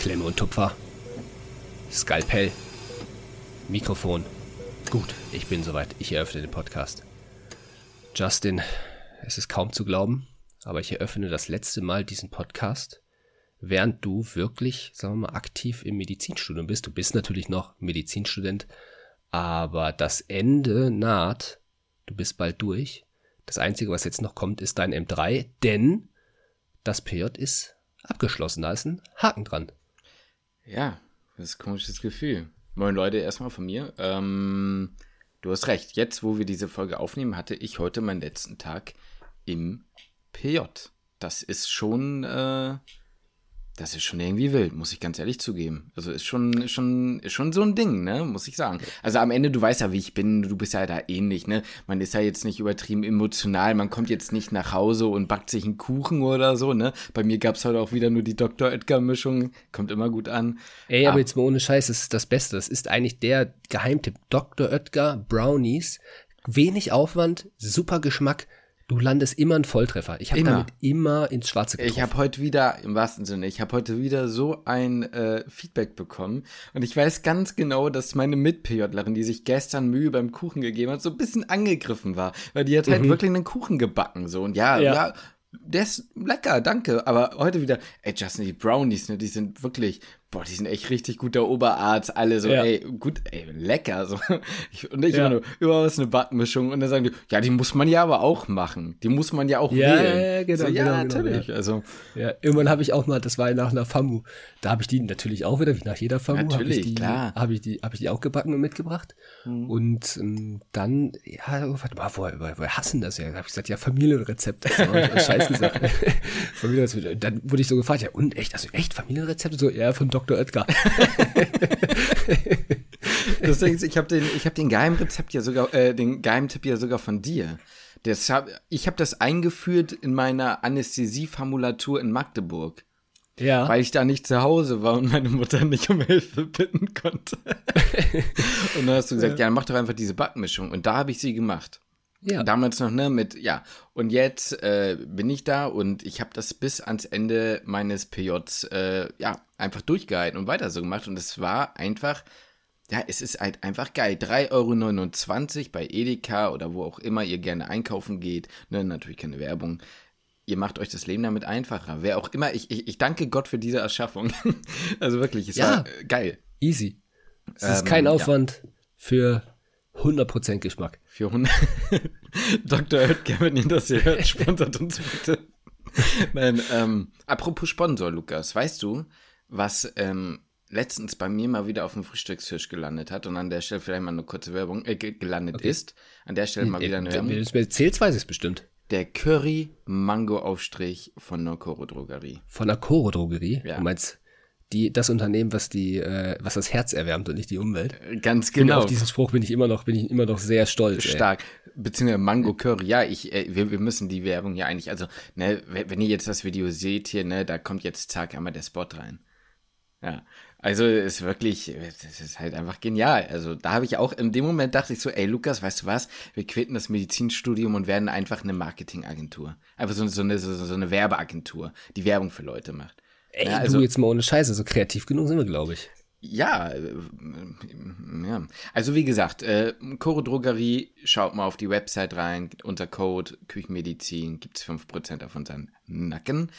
Klemme und Tupfer. Skalpell. Mikrofon. Gut, ich bin soweit. Ich eröffne den Podcast. Justin, es ist kaum zu glauben, aber ich eröffne das letzte Mal diesen Podcast, während du wirklich, sagen wir mal, aktiv im Medizinstudium bist. Du bist natürlich noch Medizinstudent, aber das Ende naht. Du bist bald durch. Das Einzige, was jetzt noch kommt, ist dein M3, denn das PJ ist abgeschlossen. Da ist ein Haken dran. Ja, das ist ein komisches Gefühl. Moin Leute, erstmal von mir. Ähm, du hast recht. Jetzt, wo wir diese Folge aufnehmen, hatte ich heute meinen letzten Tag im PJ. Das ist schon äh, das ist schon irgendwie wild, muss ich ganz ehrlich zugeben. Also ist schon, ist schon, ist schon so ein Ding, ne, muss ich sagen. Also am Ende, du weißt ja, wie ich bin, du bist ja da ähnlich, ne. Man ist ja jetzt nicht übertrieben emotional, man kommt jetzt nicht nach Hause und backt sich einen Kuchen oder so, ne. Bei mir gab's heute auch wieder nur die Dr. Oetker-Mischung, kommt immer gut an. Ey, aber, aber jetzt mal ohne Scheiß, das ist das Beste. Das ist eigentlich der Geheimtipp. Dr. Oetker Brownies, wenig Aufwand, super Geschmack Du landest immer ein Volltreffer. Ich habe damit immer ins Schwarze getroffen. Ich habe heute wieder, im wahrsten Sinne, ich habe heute wieder so ein äh, Feedback bekommen. Und ich weiß ganz genau, dass meine Mit-PJlerin, die sich gestern Mühe beim Kuchen gegeben hat, so ein bisschen angegriffen war. Weil die hat halt mhm. wirklich einen Kuchen gebacken. So. Und ja, ja, ja der ist lecker, danke. Aber heute wieder, ey, Justin, die Brownies, ne, die sind wirklich boah, die sind echt richtig guter Oberarzt, alle so, ja. ey, gut, ey, lecker. So. und ich ja. immer nur, überall ist eine Backmischung. Und dann sagen die, ja, die muss man ja aber auch machen. Die muss man ja auch ja, wählen. Ja, genau, so, ja genau, genau natürlich. Genau, also. Ja, irgendwann habe ich auch mal, das war nach einer FAMU, da habe ich die natürlich auch wieder, wie nach jeder FAMU, natürlich, hab ich die, klar. Habe ich, die, hab ich die auch gebacken und mitgebracht. Mhm. Und ähm, dann, ja, warte mal, woher, woher, woher hassen das ja? Da habe ich gesagt, ja, Familienrezept. Das war Scheiß gesagt. Familienrezept. Dann wurde ich so gefragt, ja, und echt, also echt Familienrezepte? So, ja, von Dr. Oetker. Deswegen, ich habe den, ich hab den Geheimrezept ja sogar, äh, den Geheimtipp ja sogar von dir. Das hab, ich habe das eingeführt in meiner Anästhesieformulatur in Magdeburg. Ja. Weil ich da nicht zu Hause war und meine Mutter nicht um Hilfe bitten konnte. und dann hast du gesagt, ja, ja mach doch einfach diese Backmischung. Und da habe ich sie gemacht. Ja. Damals noch, ne, mit, ja. Und jetzt äh, bin ich da und ich habe das bis ans Ende meines PJs, äh, ja, einfach durchgehalten und weiter so gemacht. Und es war einfach, ja, es ist halt einfach geil. 3,29 Euro bei Edeka oder wo auch immer ihr gerne einkaufen geht. Ne, natürlich keine Werbung. Ihr macht euch das Leben damit einfacher. Wer auch immer, ich, ich, ich danke Gott für diese Erschaffung. also wirklich, es ja, war äh, geil. Easy. Es ähm, ist kein Aufwand ja. für 100% Geschmack. Für 100. Dr. Oetker, wenn ihr das hier hört, sponsert uns bitte. Nein, ähm, apropos Sponsor, Lukas, weißt du, was ähm, letztens bei mir mal wieder auf dem Frühstückstisch gelandet hat und an der Stelle vielleicht mal eine kurze Werbung äh, gelandet okay. ist. An der Stelle mal wieder eine Werbung. Wenn du es erzählst, weiß ich es bestimmt. Der Curry-Mango-Aufstrich von der Coro Drogerie. Von der Coro Drogerie? Ja. Du meinst die, das Unternehmen, was die, äh, was das Herz erwärmt und nicht die Umwelt. Äh, ganz genau. Und auf diesen Spruch bin ich immer noch, bin ich immer noch sehr stolz. Stark. Ey. Beziehungsweise Mango Curry. Ja, ich, äh, wir, wir müssen die Werbung ja eigentlich, also, ne, wenn ihr jetzt das Video seht hier, ne, da kommt jetzt zack einmal der Spot rein. Ja. Also ist wirklich, das ist halt einfach genial. Also da habe ich auch, in dem Moment dachte ich so, ey Lukas, weißt du was, wir quitten das Medizinstudium und werden einfach eine Marketingagentur. Einfach so, so, eine, so, so eine Werbeagentur, die Werbung für Leute macht. Ey, ja, also, du jetzt mal ohne Scheiße, so kreativ genug sind wir, glaube ich. Ja, äh, ja. Also wie gesagt, äh, Choro Drogerie, schaut mal auf die Website rein, unter Code Küchenmedizin gibt's 5% auf unseren Nacken.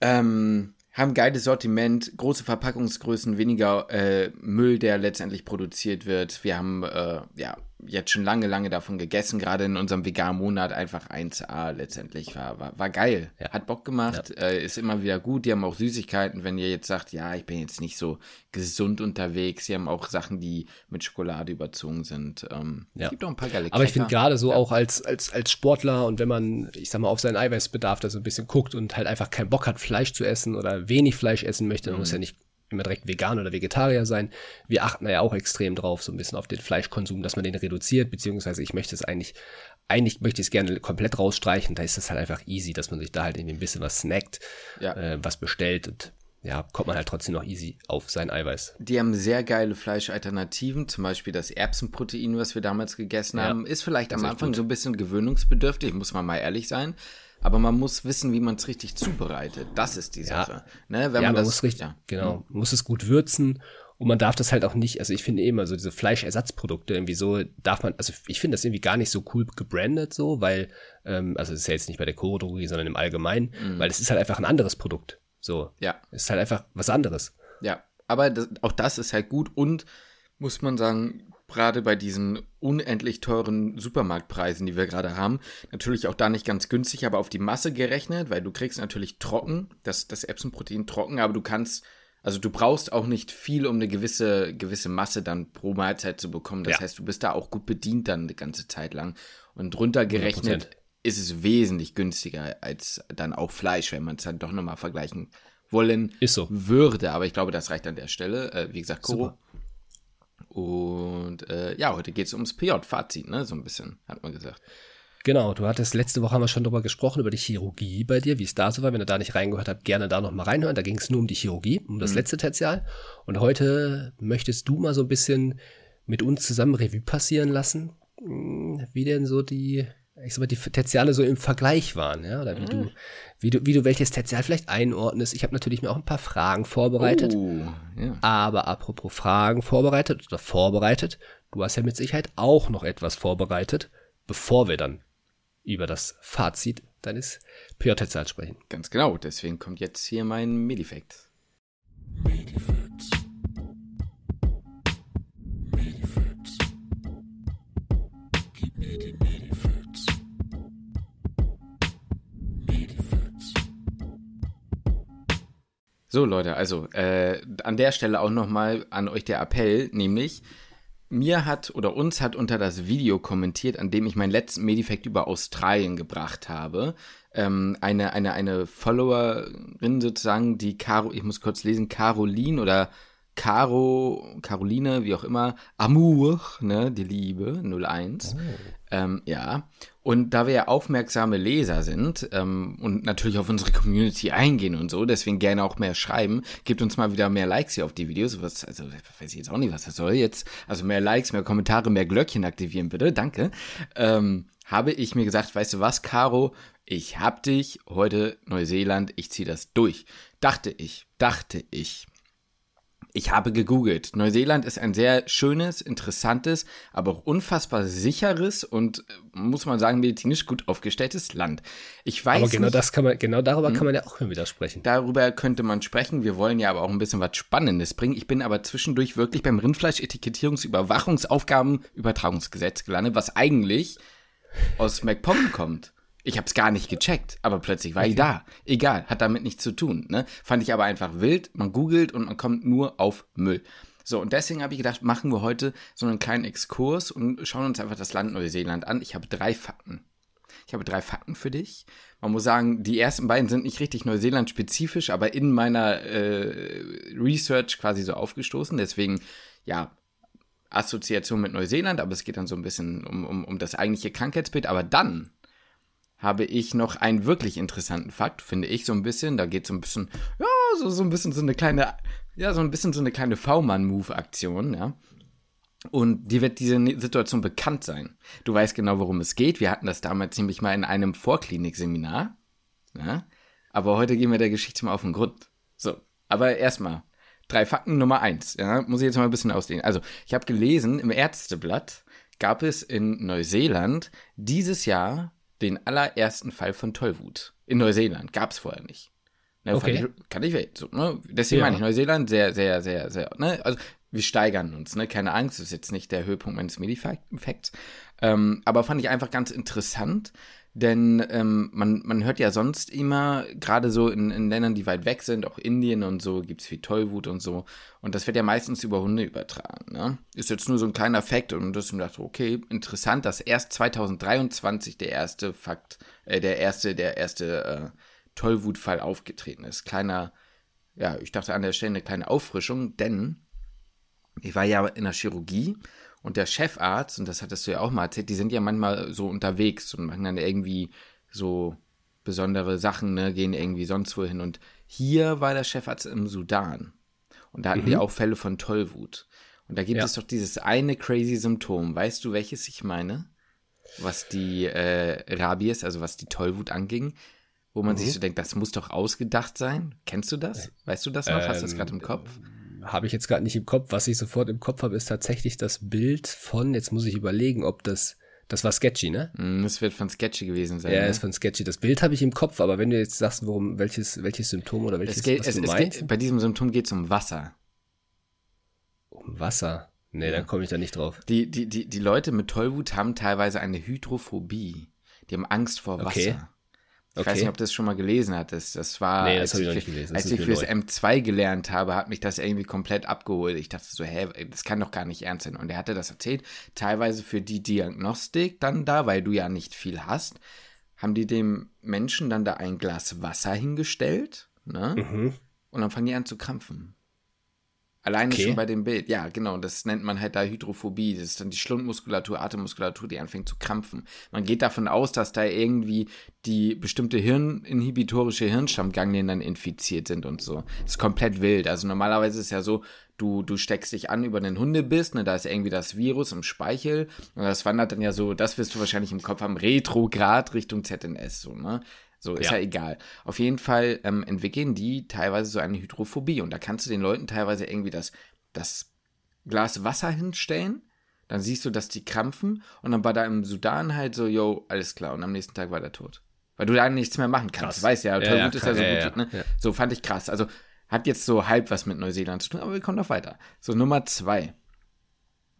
Ähm, haben geiles Sortiment, große Verpackungsgrößen, weniger äh, Müll, der letztendlich produziert wird. Wir haben äh, ja jetzt schon lange, lange davon gegessen, gerade in unserem veganen Monat einfach 1A letztendlich war, war, war geil. Ja. Hat Bock gemacht, ja. äh, ist immer wieder gut. Die haben auch Süßigkeiten, wenn ihr jetzt sagt, ja, ich bin jetzt nicht so gesund unterwegs. Sie haben auch Sachen, die mit Schokolade überzogen sind. Ähm, ja. Es gibt auch ein paar geile Aber ich finde gerade so auch als, als, als Sportler und wenn man, ich sag mal, auf seinen Eiweißbedarf da so ein bisschen guckt und halt einfach keinen Bock hat, Fleisch zu essen oder wenig Fleisch essen möchte, dann mhm. muss ja nicht immer direkt vegan oder Vegetarier sein. Wir achten da ja auch extrem drauf, so ein bisschen auf den Fleischkonsum, dass man den reduziert, beziehungsweise ich möchte es eigentlich, eigentlich möchte ich es gerne komplett rausstreichen. Da ist es halt einfach easy, dass man sich da halt irgendwie ein bisschen was snackt, ja. äh, was bestellt und ja, kommt man halt trotzdem noch easy auf sein Eiweiß. Die haben sehr geile Fleischalternativen, zum Beispiel das Erbsenprotein, was wir damals gegessen ja, haben, ist vielleicht am Anfang so ein bisschen gewöhnungsbedürftig, muss man mal ehrlich sein. Aber man muss wissen, wie man es richtig zubereitet. Das ist die Sache. Ja, ne? Wenn ja, man, man das, muss richtig, ja. genau, mhm. muss es gut würzen und man darf das halt auch nicht, also ich finde immer so diese Fleischersatzprodukte irgendwie so, darf man, also ich finde das irgendwie gar nicht so cool gebrandet so, weil, ähm, also es ist ja jetzt nicht bei der Choro-Drogerie, sondern im Allgemeinen, mhm. weil es ist halt einfach ein anderes Produkt. So. Ja. Es ist halt einfach was anderes. Ja. Aber das, auch das ist halt gut und muss man sagen, gerade bei diesen unendlich teuren Supermarktpreisen, die wir gerade haben, natürlich auch da nicht ganz günstig, aber auf die Masse gerechnet, weil du kriegst natürlich trocken, das, das Epsonprotein trocken, aber du kannst also du brauchst auch nicht viel, um eine gewisse, gewisse Masse dann pro Mahlzeit zu bekommen. Das ja. heißt, du bist da auch gut bedient dann eine ganze Zeit lang. Und runtergerechnet 100%. ist es wesentlich günstiger als dann auch Fleisch, wenn man es dann doch nochmal vergleichen wollen so. würde. Aber ich glaube, das reicht an der Stelle. Äh, wie gesagt, Koro. Und äh, ja, heute geht es ums PJ-Fazit, ne? So ein bisschen, hat man gesagt. Genau, du hattest letzte Woche haben wir schon darüber gesprochen, über die Chirurgie bei dir, wie es da so war. Wenn ihr da nicht reingehört habt, gerne da nochmal reinhören. Da ging es nur um die Chirurgie, um das mhm. letzte Tertial. Und heute möchtest du mal so ein bisschen mit uns zusammen Revue passieren lassen, hm, wie denn so die, ich sag mal, die Tertiale so im Vergleich waren, ja, oder wie mhm. du, wie du, wie du welches Tertial vielleicht einordnest. Ich habe natürlich mir auch ein paar Fragen vorbereitet. Oh, ja. Aber apropos Fragen vorbereitet oder vorbereitet, du hast ja mit Sicherheit auch noch etwas vorbereitet, bevor wir dann über das Fazit deines PJ-Tertials sprechen. Ganz genau, deswegen kommt jetzt hier mein Medifact. Medifacts. So Leute, also äh, an der Stelle auch nochmal an euch der Appell, nämlich mir hat oder uns hat unter das Video kommentiert, an dem ich meinen letzten Medifact über Australien gebracht habe, ähm, eine, eine, eine Followerin sozusagen, die Caro, ich muss kurz lesen, Caroline oder Caro, Caroline, wie auch immer, Amour, ne, die Liebe, 01. Oh. Ähm, ja. Und da wir ja aufmerksame Leser sind ähm, und natürlich auf unsere Community eingehen und so, deswegen gerne auch mehr schreiben, gebt uns mal wieder mehr Likes hier auf die Videos. Was, also weiß ich jetzt auch nicht, was das soll jetzt. Also mehr Likes, mehr Kommentare, mehr Glöckchen aktivieren, bitte. Danke. Ähm, habe ich mir gesagt, weißt du was, Caro, ich hab dich heute Neuseeland, ich zieh das durch. Dachte ich, dachte ich. Ich habe gegoogelt. Neuseeland ist ein sehr schönes, interessantes, aber auch unfassbar sicheres und äh, muss man sagen medizinisch gut aufgestelltes Land. Ich weiß aber genau nicht, das kann man genau darüber hm, kann man ja auch wieder sprechen. Darüber könnte man sprechen. Wir wollen ja aber auch ein bisschen was Spannendes bringen. Ich bin aber zwischendurch wirklich beim Rindfleisch-Etikettierungsüberwachungsaufgabenübertragungsgesetz gelandet, was eigentlich aus MacPom kommt. Ich habe es gar nicht gecheckt, aber plötzlich war okay. ich da. Egal, hat damit nichts zu tun. Ne? Fand ich aber einfach wild. Man googelt und man kommt nur auf Müll. So, und deswegen habe ich gedacht, machen wir heute so einen kleinen Exkurs und schauen uns einfach das Land Neuseeland an. Ich habe drei Fakten. Ich habe drei Fakten für dich. Man muss sagen, die ersten beiden sind nicht richtig Neuseeland-spezifisch, aber in meiner äh, Research quasi so aufgestoßen. Deswegen, ja, Assoziation mit Neuseeland, aber es geht dann so ein bisschen um, um, um das eigentliche Krankheitsbild. Aber dann habe ich noch einen wirklich interessanten Fakt, finde ich so ein bisschen. Da geht so ein bisschen, ja, so, so ein bisschen so eine kleine, ja, so ein bisschen so eine kleine V-Mann-Move-Aktion, ja. Und dir wird diese Situation bekannt sein. Du weißt genau, worum es geht. Wir hatten das damals nämlich mal in einem Vorklinik-Seminar. Ja? Aber heute gehen wir der Geschichte mal auf den Grund. So, aber erstmal, drei Fakten Nummer eins. Ja? Muss ich jetzt mal ein bisschen ausdehnen. Also, ich habe gelesen, im Ärzteblatt gab es in Neuseeland dieses Jahr den allerersten Fall von Tollwut. In Neuseeland. Gab es vorher nicht. Ne, okay. Ich, kann ich. So, ne? Deswegen ja. meine ich Neuseeland sehr, sehr, sehr, sehr. Ne? Also wir steigern uns, ne? Keine Angst, das ist jetzt nicht der Höhepunkt meines Medifacts. Ähm, aber fand ich einfach ganz interessant, denn ähm, man, man hört ja sonst immer, gerade so in, in, Ländern, die weit weg sind, auch Indien und so, gibt es viel Tollwut und so. Und das wird ja meistens über Hunde übertragen. Ne? Ist jetzt nur so ein kleiner Fakt und das mir dachte, okay, interessant, dass erst 2023 der erste Fakt, äh, der erste, der erste äh, Tollwutfall aufgetreten ist. Kleiner, ja, ich dachte an der Stelle eine kleine Auffrischung, denn ich war ja in der Chirurgie und der Chefarzt, und das hattest du ja auch mal erzählt, die sind ja manchmal so unterwegs und machen dann irgendwie so besondere Sachen, ne, gehen irgendwie sonst wohin. Und hier war der Chefarzt im Sudan. Und da hatten mhm. wir auch Fälle von Tollwut. Und da gibt ja. es doch dieses eine crazy Symptom. Weißt du, welches ich meine? Was die äh, Rabies, also was die Tollwut anging? wo man mhm. sich so denkt, das muss doch ausgedacht sein. Kennst du das? Weißt du das noch? Ähm, Hast du das gerade im Kopf? Habe ich jetzt gerade nicht im Kopf. Was ich sofort im Kopf habe, ist tatsächlich das Bild von, jetzt muss ich überlegen, ob das, das war Sketchy, ne? Mm, das wird von Sketchy gewesen sein. Ja, ne? ist von Sketchy. Das Bild habe ich im Kopf, aber wenn du jetzt sagst, worum, welches, welches Symptom oder welches es geht, was es, du es meinst? Geht, bei diesem Symptom geht es um Wasser. Um Wasser? Nee, ja. dann komme ich da nicht drauf. Die, die, die, die Leute mit Tollwut haben teilweise eine Hydrophobie. Die haben Angst vor Wasser. Okay. Ich okay. weiß nicht, ob du das schon mal gelesen hattest. Das war, nee, das als, ich, ich als ich fürs neu. M2 gelernt habe, hat mich das irgendwie komplett abgeholt. Ich dachte so, hä, das kann doch gar nicht ernst sein. Und er hatte das erzählt, teilweise für die Diagnostik dann da, weil du ja nicht viel hast, haben die dem Menschen dann da ein Glas Wasser hingestellt, ne? Mhm. Und dann fangen die an zu krampfen. Alleine okay. schon bei dem Bild. Ja, genau. Das nennt man halt da Hydrophobie. Das ist dann die Schlundmuskulatur, Atemmuskulatur, die anfängt zu krampfen. Man geht davon aus, dass da irgendwie die bestimmte hirninhibitorische Hirnstammganglien dann infiziert sind und so. Das ist komplett wild. Also normalerweise ist es ja so, du, du steckst dich an über den Hundebiss, ne, da ist irgendwie das Virus im Speichel und das wandert dann ja so, das wirst du wahrscheinlich im Kopf haben, retrograd Richtung ZNS, so, ne? So, ist ja, ja egal. Auf jeden Fall ähm, entwickeln die teilweise so eine Hydrophobie. Und da kannst du den Leuten teilweise irgendwie das, das Glas Wasser hinstellen. Dann siehst du, dass die krampfen. Und dann war da im Sudan halt so, yo, alles klar. Und am nächsten Tag war der tot. Weil du da nichts mehr machen kannst. Krass. Weißt ja, ja, ja ist ja so gut. Ne? So fand ich krass. Also hat jetzt so halb was mit Neuseeland zu tun, aber wir kommen noch weiter. So, Nummer zwei.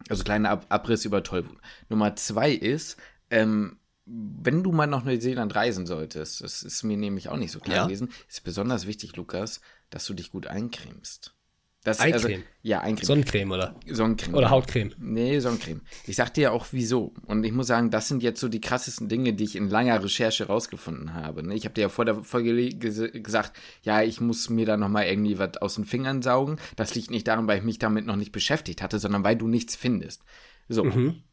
Also kleiner Ab Abriss über Tollwut. Nummer zwei ist, ähm, wenn du mal nach Neuseeland reisen solltest, das ist mir nämlich auch nicht so klar ja. gewesen, ist besonders wichtig, Lukas, dass du dich gut eincremst. Das, Eincreme? Also, ja, Eincreme. Sonnencreme, oder? Sonnencreme. Oder Hautcreme? Nee, Sonnencreme. Ich sag dir auch wieso. Und ich muss sagen, das sind jetzt so die krassesten Dinge, die ich in langer Recherche rausgefunden habe. Ne? Ich habe dir ja vor der Folge gesagt, ja, ich muss mir da nochmal irgendwie was aus den Fingern saugen. Das liegt nicht daran, weil ich mich damit noch nicht beschäftigt hatte, sondern weil du nichts findest. So. Mhm.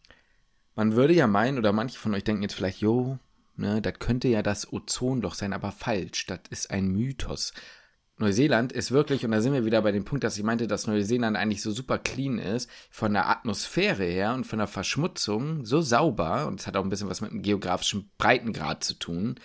Man würde ja meinen, oder manche von euch denken jetzt vielleicht, jo, ne, das könnte ja das Ozonloch sein, aber falsch. Das ist ein Mythos. Neuseeland ist wirklich, und da sind wir wieder bei dem Punkt, dass ich meinte, dass Neuseeland eigentlich so super clean ist, von der Atmosphäre her und von der Verschmutzung so sauber, und es hat auch ein bisschen was mit dem geografischen Breitengrad zu tun,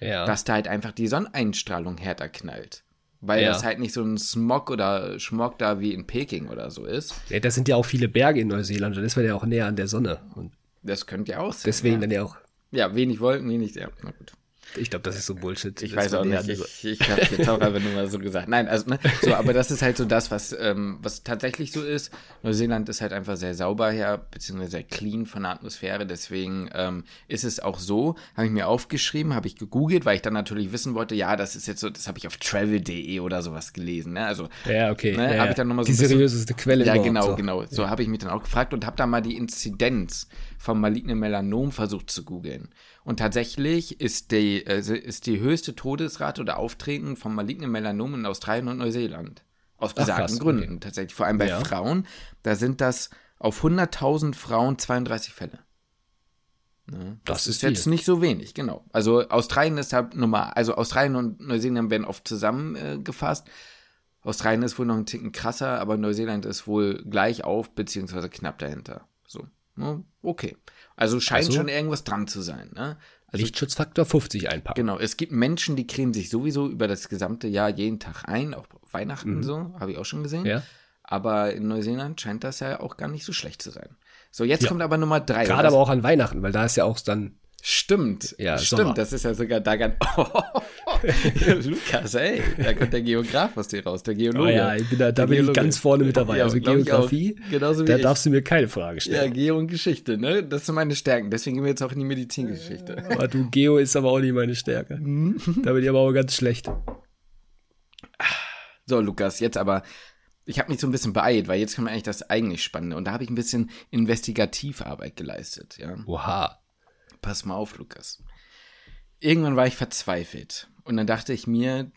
ja. dass da halt einfach die Sonneneinstrahlung härter knallt. Weil ja. das halt nicht so ein Smog oder Schmog da wie in Peking oder so ist. Ja, das sind ja auch viele Berge in Neuseeland, dann ist man ja auch näher an der Sonne. Und das könnte ja auch sein. Deswegen ja. dann ja auch. Ja, wenig Wolken, wenig, ja, na gut. Ich glaube, das ist so Bullshit. Ich weiß auch nicht. Ich, ich habe jetzt auch einfach nur mal so gesagt. Nein, also, ne, so, aber das ist halt so das, was, ähm, was tatsächlich so ist. Neuseeland ist halt einfach sehr sauber her, beziehungsweise sehr clean von der Atmosphäre. Deswegen ähm, ist es auch so, habe ich mir aufgeschrieben, habe ich gegoogelt, weil ich dann natürlich wissen wollte, ja, das ist jetzt so, das habe ich auf travel.de oder sowas gelesen. Ne? Also, ja, okay. Ne, ja, habe ich dann nochmal so. Die seriöseste Quelle. Ja, genau, so. genau. So ja. habe ich mich dann auch gefragt und habe da mal die Inzidenz vom malignen Melanom versucht zu googeln. Und tatsächlich ist die, äh, ist die höchste Todesrate oder Auftreten von malignen Melanom in Australien und Neuseeland. Aus besagten Gründen. Okay. Tatsächlich. Vor allem bei ja. Frauen. Da sind das auf 100.000 Frauen 32 Fälle. Ne? Das, das, ist, ist jetzt nicht so wenig, genau. Also Australien ist halt normal. Also Australien und Neuseeland werden oft zusammengefasst. Äh, Australien ist wohl noch ein Ticken krasser, aber Neuseeland ist wohl gleich auf, beziehungsweise knapp dahinter. So. Ne? Okay. Also scheint also, schon irgendwas dran zu sein. Ne? Also, Lichtschutzfaktor 50 einpacken. Genau, es gibt Menschen, die cremen sich sowieso über das gesamte Jahr jeden Tag ein, auch Weihnachten mhm. so, habe ich auch schon gesehen. Ja. Aber in Neuseeland scheint das ja auch gar nicht so schlecht zu sein. So, jetzt ja. kommt aber Nummer drei. Gerade aber auch an Weihnachten, weil da ist ja auch dann Stimmt, ja, stimmt. Sommer. Das ist ja sogar da ganz. Oh, Lukas, ey, da kommt der Geograf aus dir raus, der Geologe. Oh ja, ich bin da, da bin ich ganz vorne mit dabei. Ja, also Geografie, genauso wie da ich. darfst du mir keine Frage stellen. Ja, Geo und Geschichte, ne? Das sind meine Stärken. Deswegen gehen wir jetzt auch in die Medizingeschichte. Aber du, Geo ist aber auch nicht meine Stärke. da bin ich aber auch ganz schlecht. So, Lukas, jetzt aber ich habe mich so ein bisschen beeilt, weil jetzt kommt eigentlich das eigentlich Spannende. Und da habe ich ein bisschen Investigativarbeit geleistet, ja. Oha. Pass mal auf, Lukas. Irgendwann war ich verzweifelt. Und dann dachte ich mir,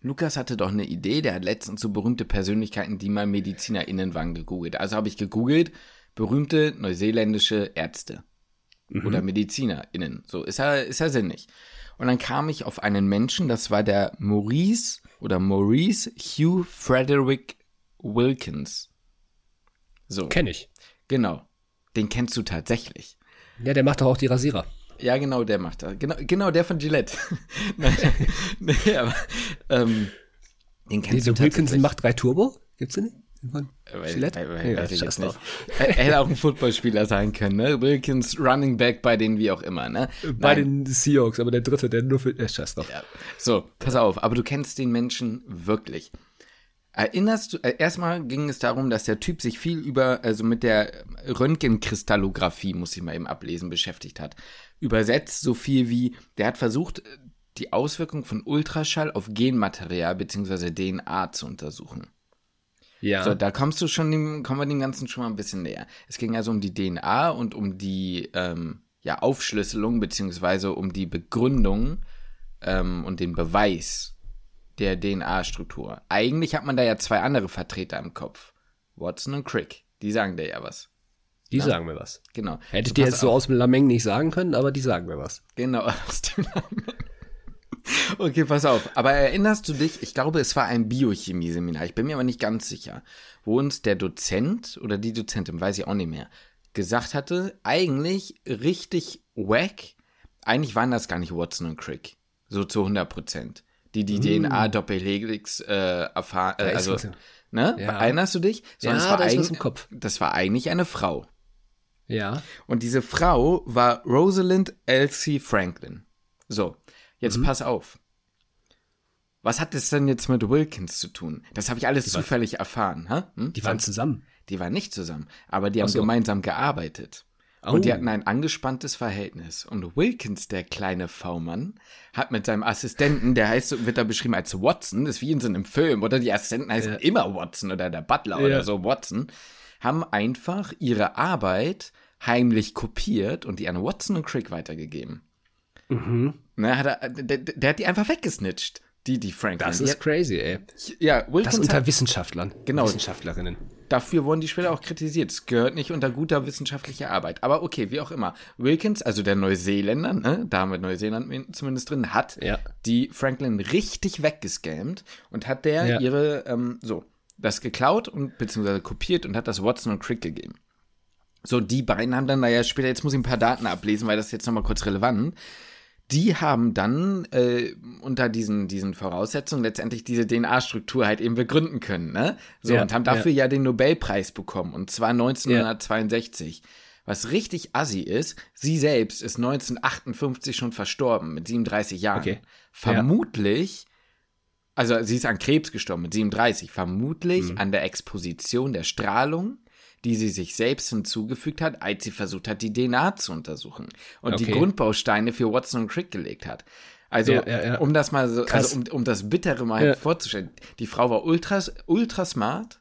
Lukas hatte doch eine Idee, der hat letztens so berühmte Persönlichkeiten, die mal MedizinerInnen waren, gegoogelt. Also habe ich gegoogelt, berühmte neuseeländische Ärzte mhm. oder MedizinerInnen. So, ist ja, ist ja sinnig. Und dann kam ich auf einen Menschen, das war der Maurice oder Maurice Hugh Frederick Wilkins. So. Kenn ich. Genau. Den kennst du tatsächlich. Ja, der macht doch auch die Rasierer. Ja, genau, der macht das. Genau, genau der von Gillette. nee, aber, ähm, den kennst nee, du Wilkinson macht drei Turbo? Gibt's den nicht? Von Gillette? Äh, ja, weiß ich jetzt nicht. Er hätte auch ein Footballspieler sein können, ne? Wilkins Running Back bei den wie auch immer, ne? Bei Nein. den Seahawks, aber der dritte, der nur für, äh, scheiß drauf. Ja. So, pass auf, aber du kennst den Menschen wirklich. Erinnerst du, äh, erstmal ging es darum, dass der Typ sich viel über, also mit der Röntgenkristallographie, muss ich mal eben ablesen, beschäftigt hat. Übersetzt so viel wie, der hat versucht, die Auswirkung von Ultraschall auf Genmaterial bzw. DNA zu untersuchen. Ja. So, da kommst du schon, dem, kommen wir dem Ganzen schon mal ein bisschen näher. Es ging also um die DNA und um die ähm, ja, Aufschlüsselung bzw. um die Begründung ähm, und den Beweis der DNA-Struktur. Eigentlich hat man da ja zwei andere Vertreter im Kopf. Watson und Crick. Die sagen dir ja was. Die ja? sagen mir was. Genau. Hätte ich dir jetzt so aus dem Lameng nicht sagen können, aber die sagen mir was. Genau, aus dem Lameng. Okay, pass auf. Aber erinnerst du dich, ich glaube, es war ein Biochemie-Seminar, ich bin mir aber nicht ganz sicher, wo uns der Dozent oder die Dozentin, weiß ich auch nicht mehr, gesagt hatte, eigentlich richtig wack, eigentlich waren das gar nicht Watson und Crick. So zu 100 Prozent die die mm. DNA-Doppelhelix äh, erfahren, äh, also, ne? Ja. Erinnerst du dich? So, ja, das war, eigentlich, im Kopf. das war eigentlich eine Frau. Ja. Und diese Frau war Rosalind Elsie Franklin. So, jetzt mhm. pass auf. Was hat das denn jetzt mit Wilkins zu tun? Das habe ich alles die zufällig war, erfahren. Hm? Die waren zusammen. Die waren nicht zusammen, aber die haben so. gemeinsam gearbeitet. Oh. Und die hatten ein angespanntes Verhältnis. Und Wilkins, der kleine V-Mann, hat mit seinem Assistenten, der heißt, wird da beschrieben als Watson, das ist wie in so einem Film, oder die Assistenten heißen ja. immer Watson oder der Butler ja. oder so Watson, haben einfach ihre Arbeit heimlich kopiert und die an Watson und Crick weitergegeben. Mhm. Na, hat er, der, der, hat die einfach weggesnitcht. Die, die Franklin. Das ist hat, crazy, ey. Ja, Wilkins das unter hat, Wissenschaftlern. Genau. Wissenschaftlerinnen. Dafür wurden die später auch kritisiert. Es gehört nicht unter guter wissenschaftlicher Arbeit. Aber okay, wie auch immer. Wilkins, also der Neuseeländer, ne, da haben wir Neuseeland zumindest drin, hat ja. die Franklin richtig weggescammt und hat der ja. ihre, ähm, so, das geklaut und beziehungsweise kopiert und hat das Watson und Crick gegeben. So, die beiden haben dann, naja, später, jetzt muss ich ein paar Daten ablesen, weil das ist jetzt nochmal kurz relevant die haben dann äh, unter diesen, diesen Voraussetzungen letztendlich diese DNA-Struktur halt eben begründen können, ne? So, ja, und haben dafür ja. ja. den Nobelpreis bekommen, und zwar 1962. Ja. Was richtig assi ist, sie selbst ist 1958 schon verstorben, mit 37 Jahren. Okay. Vermutlich, also sie ist an Krebs gestorben mit 37, vermutlich mhm. an der Exposition der Strahlung die sie sich selbst hinzugefügt hat, als sie versucht hat, die DNA zu untersuchen und okay. die Grundbausteine für Watson und Crick gelegt hat. Also, ja, ja, ja. um das mal so, also um, um das Bittere mal vorzustellen, die Frau war ultra, ultra smart,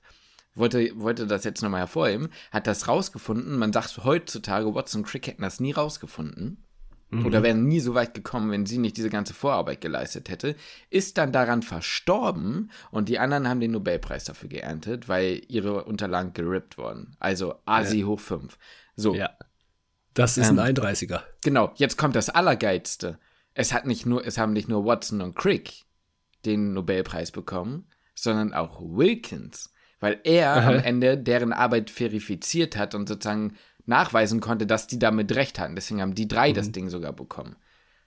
wollte, wollte das jetzt nochmal hervorheben, hat das rausgefunden. Man sagt heutzutage, Watson und Crick hätten das nie rausgefunden mhm. oder wären nie so weit gekommen, wenn sie nicht diese ganze Vorarbeit geleistet hätte, ist dann daran verstorben und die anderen haben den Nobelpreis dafür geerntet, weil ihre Unterlagen gerippt wurden. Also Asi ja. hoch 5. So. Ja. Das ist ähm, ein 31er. Genau, jetzt kommt das Allergeilste. Es hat nicht nur, es haben nicht nur Watson und Crick den Nobelpreis bekommen, sondern auch Wilkins, weil er Aha. am Ende deren Arbeit verifiziert hat und sozusagen nachweisen konnte, dass die damit recht hatten. Deswegen haben die drei mhm. das Ding sogar bekommen.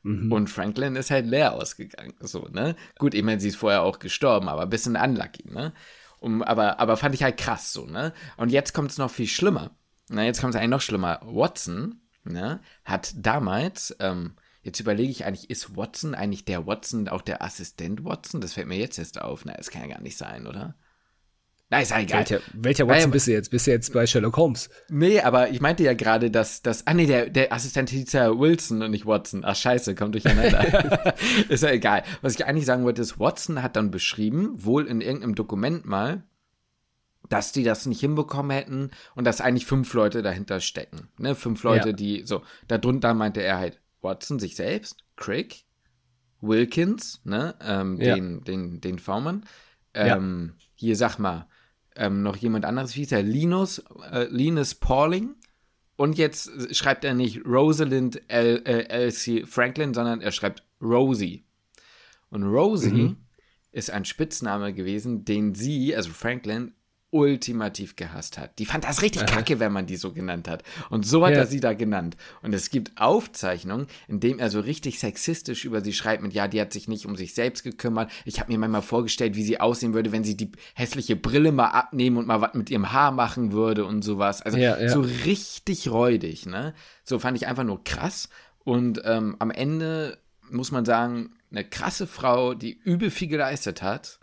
Mhm. Und Franklin ist halt leer ausgegangen. So, ne? Gut, ich meine, sie ist vorher auch gestorben, aber ein bisschen unlucky, ne? Um, aber, aber fand ich halt krass so, ne? Und jetzt kommt es noch viel schlimmer. Na, jetzt kommt es eigentlich noch schlimmer. Watson, ne, hat damals, ähm, jetzt überlege ich eigentlich, ist Watson eigentlich der Watson auch der Assistent Watson? Das fällt mir jetzt erst auf. Na, das kann ja gar nicht sein, oder? Na, ist ja egal. Welcher, welcher Watson bist du jetzt? Bist du jetzt bei Sherlock Holmes? Nee, aber ich meinte ja gerade, dass das. Ah, nee, der, der Assistent hieß ja Wilson und nicht Watson. Ach, scheiße, kommt durcheinander. ist ja egal. Was ich eigentlich sagen wollte, ist, Watson hat dann beschrieben, wohl in irgendeinem Dokument mal, dass die das nicht hinbekommen hätten und dass eigentlich fünf Leute dahinter stecken. Ne? Fünf Leute, ja. die so. Darunter meinte er halt Watson sich selbst, Crick, Wilkins, ne? Ähm, ja. den, den, den V-Mann. Ähm, ja. Hier, sag mal, ähm, noch jemand anderes, wie hieß er? Linus, äh, Linus Pauling. Und jetzt schreibt er nicht Rosalind L, äh, Elsie Franklin, sondern er schreibt Rosie. Und Rosie mhm. ist ein Spitzname gewesen, den sie, also Franklin, ultimativ gehasst hat. Die fand das richtig Aha. kacke, wenn man die so genannt hat. Und so hat ja. er sie da genannt. Und es gibt Aufzeichnungen, in denen er so richtig sexistisch über sie schreibt mit, ja, die hat sich nicht um sich selbst gekümmert. Ich habe mir manchmal vorgestellt, wie sie aussehen würde, wenn sie die hässliche Brille mal abnehmen und mal was mit ihrem Haar machen würde und sowas. Also ja, ja. so richtig räudig, ne? So fand ich einfach nur krass. Und ähm, am Ende muss man sagen, eine krasse Frau, die übel viel geleistet hat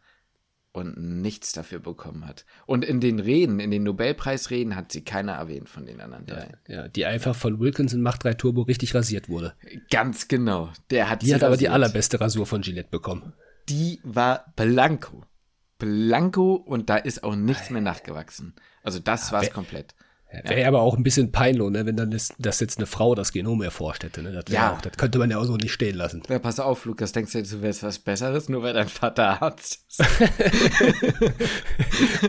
und nichts dafür bekommen hat. Und in den Reden, in den Nobelpreisreden hat sie keiner erwähnt von den anderen drei. Ja, ja die einfach von Wilkins in Macht 3 Turbo richtig rasiert wurde. Ganz genau. Der hat die hat aber die allerbeste Rasur von Gillette bekommen. Die war blanco. Blanco und da ist auch nichts mehr nachgewachsen. Also das war es komplett. Wäre ja. aber auch ein bisschen peinlich, ne, wenn dann das, das, jetzt eine Frau das Genom erforscht hätte. Ne? Das, ja. Auch, das könnte man ja auch so nicht stehen lassen. Ja, pass auf, Lukas, denkst du, du wärst was Besseres, nur weil dein Vater Arzt ist?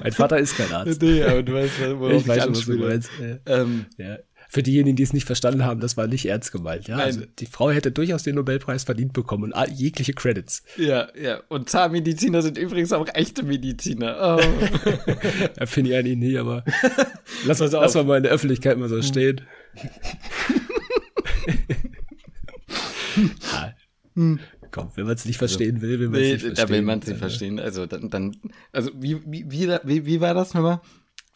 mein Vater ist kein Arzt. Nee, aber du weißt, worauf ich, ich weiß schon, was du meinst. Ähm, ja für diejenigen, die es nicht verstanden haben, das war nicht ernst gemeint. Ja? Also die Frau hätte durchaus den Nobelpreis verdient bekommen und jegliche Credits. Ja, ja. Und Zahnmediziner sind übrigens auch echte Mediziner. Oh. ja, Finde ich eigentlich nie, aber lass uns auch mal in der Öffentlichkeit mal so stehen. ja. Hm. Komm, wenn man es nicht verstehen will, will man es nee, nicht verstehen. Da will man es nicht verstehen. Also dann, dann also wie, wie, wie, wie war das nochmal?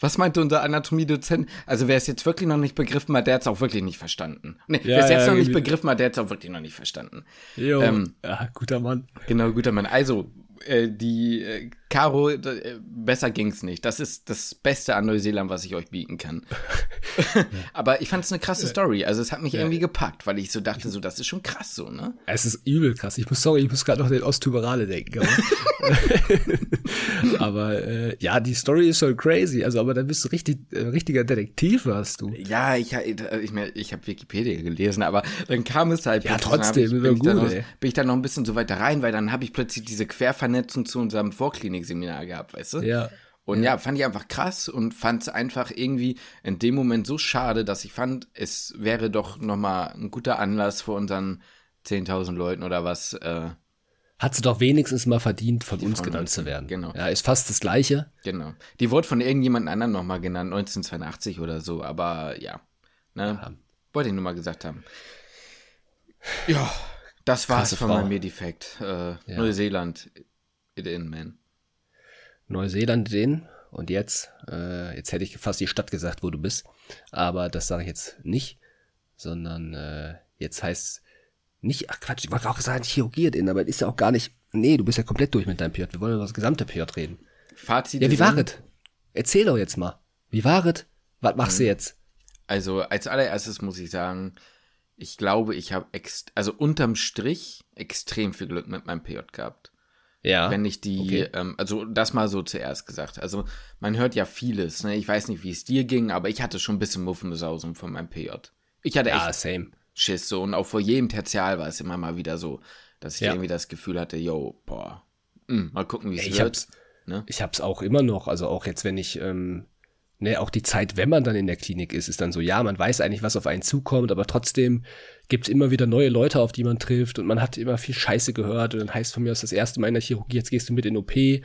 Was meinte unser Anatomie-Dozent? Also wer es jetzt wirklich noch nicht begriffen hat, der hat es auch wirklich nicht verstanden. Nee, ja, wer es jetzt ja, noch nicht begriffen hat, der hat es auch wirklich noch nicht verstanden. Jo, ähm, ja, guter Mann. Genau, guter Mann. Also, äh, die äh, Caro, äh, besser ging's nicht. Das ist das Beste an Neuseeland, was ich euch bieten kann. Aber ich fand es eine krasse Story. Also es hat mich ja. irgendwie gepackt, weil ich so dachte, so das ist schon krass so, ne? Es ist übel krass. Ich muss sorry, ich muss gerade noch den Osttyberale denken. Aber, aber äh, ja, die Story ist schon crazy. Also aber da bist du richtig äh, richtiger Detektiv, warst du. Ja, ich äh, ich mir ich habe Wikipedia gelesen, aber dann kam es halt ja trotzdem ich, bin, ich gut, noch, bin ich dann noch ein bisschen so weiter rein, weil dann habe ich plötzlich diese Quervernetzung zu unserem Vorklinik-Seminar gehabt, weißt du? Ja. Und ja, fand ich einfach krass und fand es einfach irgendwie in dem Moment so schade, dass ich fand, es wäre doch nochmal ein guter Anlass für unseren 10.000 Leuten oder was. Äh, Hat sie doch wenigstens mal verdient, von uns genannt zu werden. Genau. Ja, ist fast das Gleiche. Genau. Die wurde von irgendjemand anderem nochmal genannt, 1982 oder so, aber ja. Ne? Ja. Wollte ich nur mal gesagt haben. Ja, das war's von meinem Medifekt. Äh, ja. Neuseeland, it in, man. Neuseeland den. Und jetzt, äh, jetzt hätte ich fast die Stadt gesagt, wo du bist. Aber das sage ich jetzt nicht, sondern äh, jetzt heißt nicht, ach Quatsch, ich wollte auch sagen, chirurgiert in, aber ist ja auch gar nicht. Nee, du bist ja komplett durch mit deinem PJ. Wir wollen über das gesamte PJ reden. Fazit. Ja, wie war es? Erzähl doch jetzt mal. Wie war es? Was machst mhm. du jetzt? Also, als allererstes muss ich sagen, ich glaube, ich habe also unterm Strich extrem viel Glück mit meinem PJ gehabt. Ja. Wenn ich die, okay. ähm, also das mal so zuerst gesagt. Also man hört ja vieles. Ne? Ich weiß nicht, wie es dir ging, aber ich hatte schon ein bisschen Muffensausen von meinem PJ. Ich hatte ja, echt same. Schiss so und auch vor jedem Tertial war es immer mal wieder so, dass ich ja. irgendwie das Gefühl hatte, yo, boah, mh, hm, mal gucken, wie es wird. Hab's, ne? Ich hab's auch immer noch, also auch jetzt, wenn ich ähm, ne, auch die Zeit, wenn man dann in der Klinik ist, ist dann so, ja, man weiß eigentlich, was auf einen zukommt, aber trotzdem gibt es immer wieder neue Leute, auf die man trifft und man hat immer viel Scheiße gehört und dann heißt von mir aus das erste Mal in der Chirurgie, jetzt gehst du mit in OP, ja,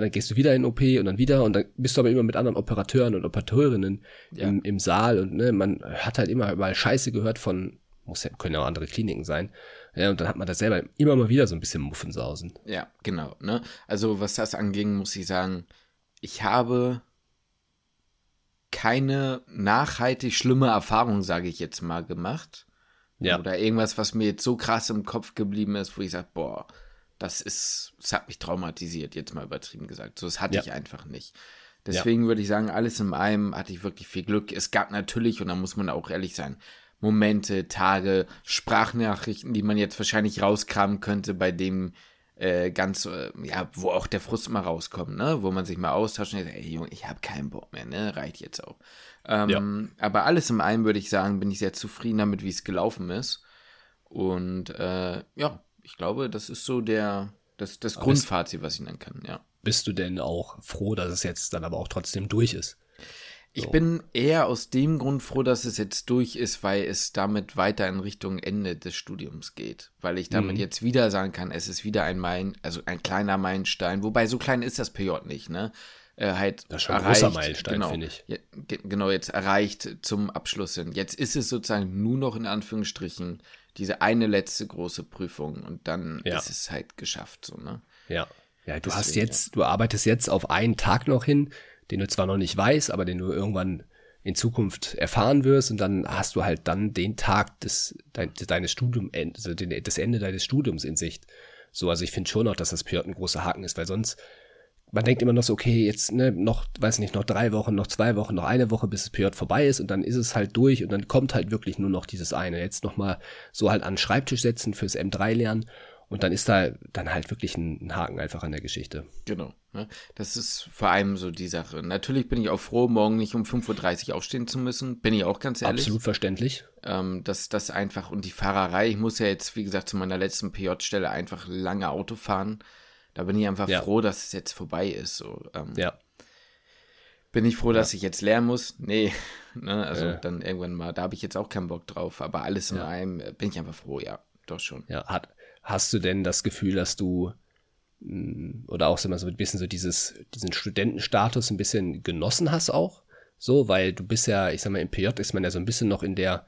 dann gehst du wieder in OP und dann wieder und dann bist du aber immer mit anderen Operateuren und Operateurinnen ja. im, im Saal und ne, man hat halt immer mal Scheiße gehört von, muss ja, können ja auch andere Kliniken sein, ja, und dann hat man das selber immer mal wieder so ein bisschen Muffensausen. Ja, genau, ne, also was das anging, muss ich sagen, ich habe keine nachhaltig schlimme Erfahrung, sage ich jetzt mal, gemacht. Ja. Oder irgendwas, was mir jetzt so krass im Kopf geblieben ist, wo ich sage, boah, das ist, das hat mich traumatisiert, jetzt mal übertrieben gesagt. So, das hatte ja. ich einfach nicht. Deswegen ja. würde ich sagen, alles in einem hatte ich wirklich viel Glück. Es gab natürlich, und da muss man auch ehrlich sein, Momente, Tage, Sprachnachrichten, die man jetzt wahrscheinlich rauskramen könnte, bei dem äh, ganz, äh, ja, wo auch der Frust mal rauskommt, ne? Wo man sich mal austauscht und sagt, ey Junge, ich habe keinen Bock mehr, ne? Reicht jetzt auch. Ähm, ja. Aber alles in allem würde ich sagen, bin ich sehr zufrieden damit, wie es gelaufen ist. Und äh, ja, ich glaube, das ist so der, das, das Grundfazit, was ich nennen kann, ja. Bist du denn auch froh, dass es jetzt dann aber auch trotzdem durch ist? Ich bin eher aus dem Grund froh, dass es jetzt durch ist, weil es damit weiter in Richtung Ende des Studiums geht. Weil ich damit mhm. jetzt wieder sagen kann, es ist wieder ein Main, also ein kleiner Meilenstein. Wobei so klein ist das PJ nicht, ne? äh, halt das ist schon ein erreicht, großer Meilenstein, genau, finde ich. Ja, genau, jetzt erreicht zum Abschluss hin. Jetzt ist es sozusagen nur noch in Anführungsstrichen diese eine letzte große Prüfung und dann ja. ist es halt geschafft, so, ne? Ja. Ja, du Deswegen, hast jetzt, du arbeitest jetzt auf einen Tag noch hin, den du zwar noch nicht weißt, aber den du irgendwann in Zukunft erfahren wirst und dann hast du halt dann den Tag des, dein, deines Studiums, also das Ende deines Studiums in Sicht. So, also ich finde schon noch, dass das PJ ein großer Haken ist, weil sonst, man denkt immer noch so, okay, jetzt ne, noch, weiß nicht, noch drei Wochen, noch zwei Wochen, noch eine Woche, bis das PJ vorbei ist und dann ist es halt durch und dann kommt halt wirklich nur noch dieses eine. Jetzt nochmal so halt an den Schreibtisch setzen fürs M3 lernen und dann ist da dann halt wirklich ein, Haken einfach an der Geschichte. Genau. Ne? Das ist vor allem so die Sache. Natürlich bin ich auch froh, morgen nicht um 5.30 Uhr aufstehen zu müssen. Bin ich auch ganz ehrlich. Absolut verständlich. Ähm, dass das einfach und die Fahrerei, ich muss ja jetzt, wie gesagt, zu meiner letzten PJ-Stelle einfach lange Auto fahren. Da bin ich einfach ja. froh, dass es jetzt vorbei ist. So, ähm, ja. Bin ich froh, ja. dass ich jetzt lernen muss? Nee. Ne? Also äh. dann irgendwann mal, da habe ich jetzt auch keinen Bock drauf. Aber alles in ja. einem äh, bin ich einfach froh, ja. Doch schon. Ja, hat, hast du denn das Gefühl, dass du mm, oder auch so ein bisschen so dieses, diesen Studentenstatus ein bisschen genossen hast auch? So, weil du bist ja, ich sag mal, im PJ ist man ja so ein bisschen noch in der,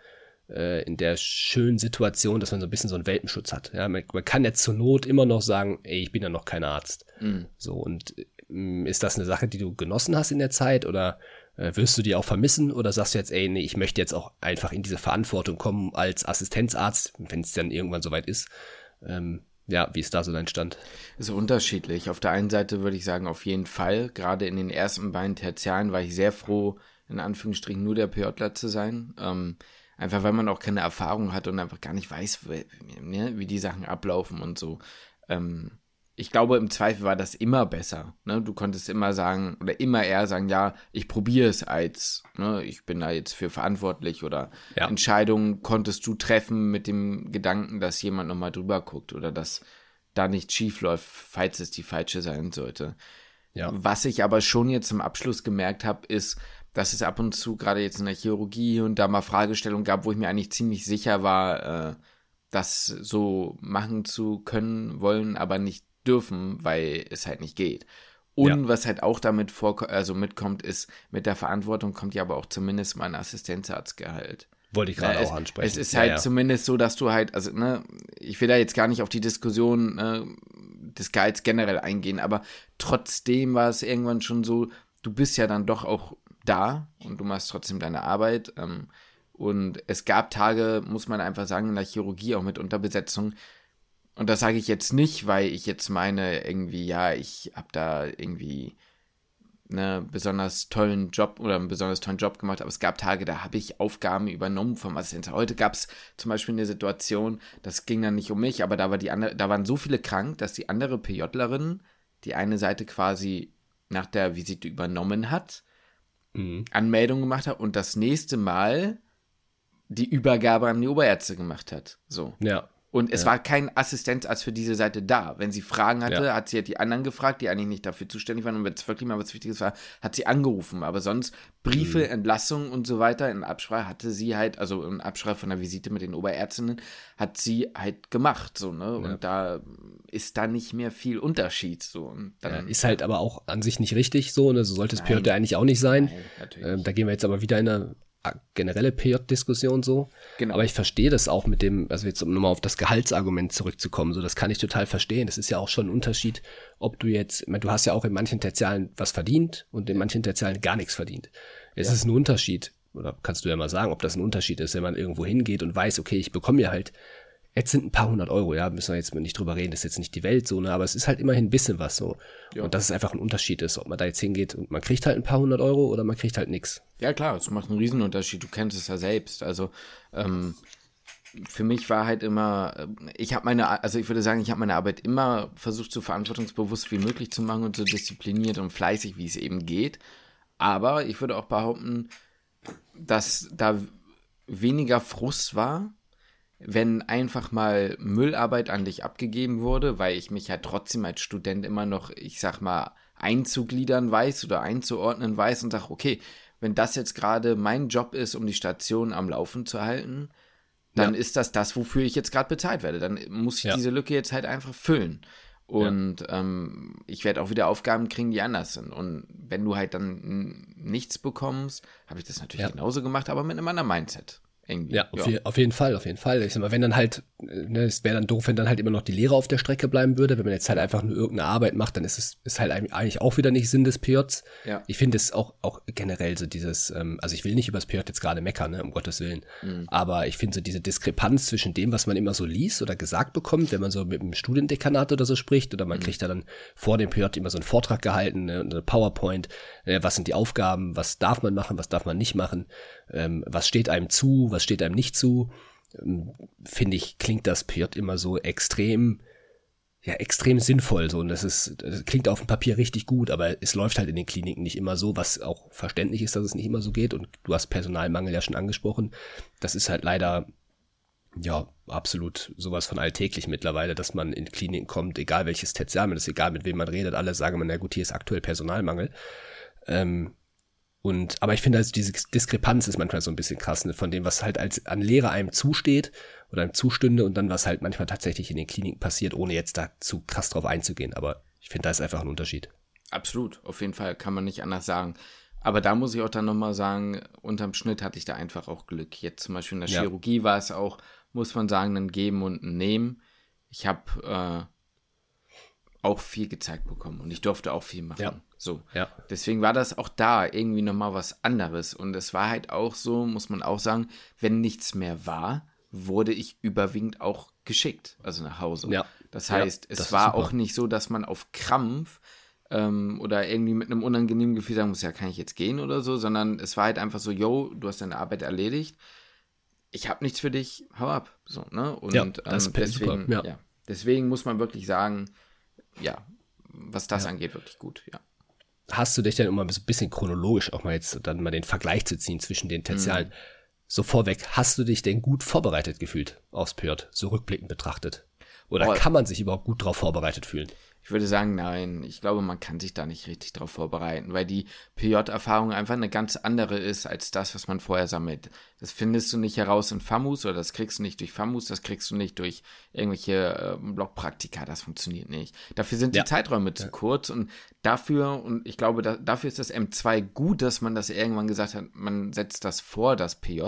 äh, in der schönen Situation, dass man so ein bisschen so einen Welpenschutz hat. Ja, man, man kann jetzt zur Not immer noch sagen, ey, ich bin ja noch kein Arzt. Mhm. So, und äh, ist das eine Sache, die du genossen hast in der Zeit oder äh, wirst du die auch vermissen oder sagst du jetzt, ey, nee, ich möchte jetzt auch einfach in diese Verantwortung kommen als Assistenzarzt, wenn es dann irgendwann soweit ist? Ähm, ja, wie ist da so dein Stand? So unterschiedlich. Auf der einen Seite würde ich sagen, auf jeden Fall. Gerade in den ersten beiden Tertialen war ich sehr froh, in Anführungsstrichen nur der PJler zu sein. Ähm, einfach weil man auch keine Erfahrung hat und einfach gar nicht weiß, wie, ne, wie die Sachen ablaufen und so. Ähm, ich glaube, im Zweifel war das immer besser. Ne? Du konntest immer sagen, oder immer eher sagen, ja, ich probiere es als, ne? ich bin da jetzt für verantwortlich oder ja. Entscheidungen konntest du treffen mit dem Gedanken, dass jemand nochmal drüber guckt oder dass da nichts schief läuft, falls es die falsche sein sollte. Ja. Was ich aber schon jetzt zum Abschluss gemerkt habe, ist, dass es ab und zu gerade jetzt in der Chirurgie und da mal Fragestellungen gab, wo ich mir eigentlich ziemlich sicher war, äh, das so machen zu können wollen, aber nicht dürfen, weil es halt nicht geht. Und ja. was halt auch damit vor, also mitkommt, ist, mit der Verantwortung kommt ja aber auch zumindest mein Assistenzarztgehalt. Wollte ich gerade auch ansprechen. Es ist ja, halt ja. zumindest so, dass du halt, also, ne, ich will da jetzt gar nicht auf die Diskussion äh, des Gehalts generell eingehen, aber trotzdem war es irgendwann schon so, du bist ja dann doch auch da und du machst trotzdem deine Arbeit. Ähm, und es gab Tage, muss man einfach sagen, in der Chirurgie auch mit Unterbesetzung, und das sage ich jetzt nicht, weil ich jetzt meine, irgendwie, ja, ich habe da irgendwie einen besonders tollen Job oder einen besonders tollen Job gemacht, aber es gab Tage, da habe ich Aufgaben übernommen vom Assistenten. Heute gab es zum Beispiel eine Situation, das ging dann nicht um mich, aber da war die andere, da waren so viele krank, dass die andere PJlerin die eine Seite quasi nach der Visite übernommen hat, mhm. Anmeldung gemacht hat und das nächste Mal die Übergabe an die Oberärzte gemacht hat. So. Ja. Und es ja. war kein Assistenzarzt für diese Seite da. Wenn sie Fragen hatte, ja. hat sie halt die anderen gefragt, die eigentlich nicht dafür zuständig waren. Und wenn es wirklich mal was Wichtiges war, hat sie angerufen. Aber sonst Briefe, mhm. Entlassungen und so weiter in Absprache hatte sie halt, also in Absprache von der Visite mit den Oberärztinnen, hat sie halt gemacht. So, ne? Ja. Und da ist da nicht mehr viel Unterschied. So. Und dann, ist halt aber auch an sich nicht richtig so. Ne? So sollte es PJ eigentlich auch nicht sein. Nein, ähm, da gehen wir jetzt aber wieder in eine generelle PJ-Diskussion so. Genau. Aber ich verstehe das auch mit dem, also jetzt um nochmal auf das Gehaltsargument zurückzukommen, so das kann ich total verstehen. Das ist ja auch schon ein Unterschied, ob du jetzt, ich meine, du hast ja auch in manchen Tertialen was verdient und in manchen Tertialen gar nichts verdient. Es ja. ist ein Unterschied, oder kannst du ja mal sagen, ob das ein Unterschied ist, wenn man irgendwo hingeht und weiß, okay, ich bekomme ja halt Jetzt sind ein paar hundert Euro, ja, müssen wir jetzt nicht drüber reden, das ist jetzt nicht die Welt so, ne, aber es ist halt immerhin ein bisschen was so. Ja. Und dass es einfach ein Unterschied ist, ob man da jetzt hingeht und man kriegt halt ein paar hundert Euro oder man kriegt halt nichts. Ja, klar, es macht einen Riesenunterschied, du kennst es ja selbst. Also, ähm, für mich war halt immer, äh, ich habe meine, also ich würde sagen, ich habe meine Arbeit immer versucht, so verantwortungsbewusst wie möglich zu machen und so diszipliniert und fleißig, wie es eben geht. Aber ich würde auch behaupten, dass da weniger Frust war, wenn einfach mal Müllarbeit an dich abgegeben wurde, weil ich mich ja trotzdem als Student immer noch, ich sag mal, einzugliedern weiß oder einzuordnen weiß und sag, okay, wenn das jetzt gerade mein Job ist, um die Station am Laufen zu halten, dann ja. ist das das, wofür ich jetzt gerade bezahlt werde. Dann muss ich ja. diese Lücke jetzt halt einfach füllen. Und ja. ähm, ich werde auch wieder Aufgaben kriegen, die anders sind. Und wenn du halt dann nichts bekommst, habe ich das natürlich genauso gemacht, aber mit einem anderen Mindset. Irgendwie. Ja, auf, ja. Je, auf, jeden Fall, auf jeden Fall. Ich sag mal, wenn dann halt, ne, es wäre dann doof, wenn dann halt immer noch die Lehre auf der Strecke bleiben würde. Wenn man jetzt halt einfach nur irgendeine Arbeit macht, dann ist es ist halt eigentlich auch wieder nicht Sinn des PJs. Ja. Ich finde es auch, auch generell so dieses, ähm, also ich will nicht über das PJ jetzt gerade meckern, ne, um Gottes Willen. Mhm. Aber ich finde so diese Diskrepanz zwischen dem, was man immer so liest oder gesagt bekommt, wenn man so mit einem Studiendekanat oder so spricht, oder man mhm. kriegt da dann vor dem PJ immer so einen Vortrag gehalten, ne, eine PowerPoint, äh, was sind die Aufgaben, was darf man machen, was darf man nicht machen, ähm, was steht einem zu, was steht einem nicht zu, ähm, finde ich, klingt das PJ immer so extrem, ja, extrem sinnvoll. So. Und das ist, das klingt auf dem Papier richtig gut, aber es läuft halt in den Kliniken nicht immer so, was auch verständlich ist, dass es nicht immer so geht. Und du hast Personalmangel ja schon angesprochen. Das ist halt leider ja, absolut sowas von alltäglich mittlerweile, dass man in Kliniken kommt, egal welches Tertial man ist, egal mit wem man redet, alle sagen, na gut, hier ist aktuell Personalmangel. Ähm, und, aber ich finde, also diese Diskrepanz ist manchmal so ein bisschen krass, ne, von dem, was halt als an Lehre einem zusteht oder einem zustünde und dann, was halt manchmal tatsächlich in den Kliniken passiert, ohne jetzt da zu krass drauf einzugehen. Aber ich finde, da ist einfach ein Unterschied. Absolut, auf jeden Fall kann man nicht anders sagen. Aber da muss ich auch dann nochmal sagen, unterm Schnitt hatte ich da einfach auch Glück. Jetzt zum Beispiel in der ja. Chirurgie war es auch, muss man sagen, ein Geben und ein Nehmen. Ich habe äh, auch viel gezeigt bekommen und ich durfte auch viel machen. Ja. So. Ja. Deswegen war das auch da irgendwie nochmal was anderes. Und es war halt auch so, muss man auch sagen, wenn nichts mehr war, wurde ich überwiegend auch geschickt, also nach Hause. Ja. Das heißt, ja, es war auch nicht so, dass man auf Krampf ähm, oder irgendwie mit einem unangenehmen Gefühl sagen muss, ja, kann ich jetzt gehen oder so, sondern es war halt einfach so, yo, du hast deine Arbeit erledigt, ich habe nichts für dich, hau ab. So, ne? Und ja, das ähm, deswegen, ja. ja. deswegen muss man wirklich sagen, ja, was das angeht, wirklich gut, ja hast du dich dann, um mal so ein bisschen chronologisch auch mal jetzt dann mal den Vergleich zu ziehen zwischen den Tertialen, mhm. so vorweg, hast du dich denn gut vorbereitet gefühlt aufs Pört, so rückblickend betrachtet? Oder oh, kann man sich überhaupt gut darauf vorbereitet fühlen? Ich würde sagen, nein. Ich glaube, man kann sich da nicht richtig drauf vorbereiten, weil die PJ-Erfahrung einfach eine ganz andere ist als das, was man vorher sammelt. Das findest du nicht heraus in FAMUS oder das kriegst du nicht durch FAMUS, das kriegst du nicht durch irgendwelche äh, Blogpraktika. Das funktioniert nicht. Dafür sind die ja. Zeiträume zu ja. kurz und dafür, und ich glaube, da, dafür ist das M2 gut, dass man das irgendwann gesagt hat, man setzt das vor, das PJ.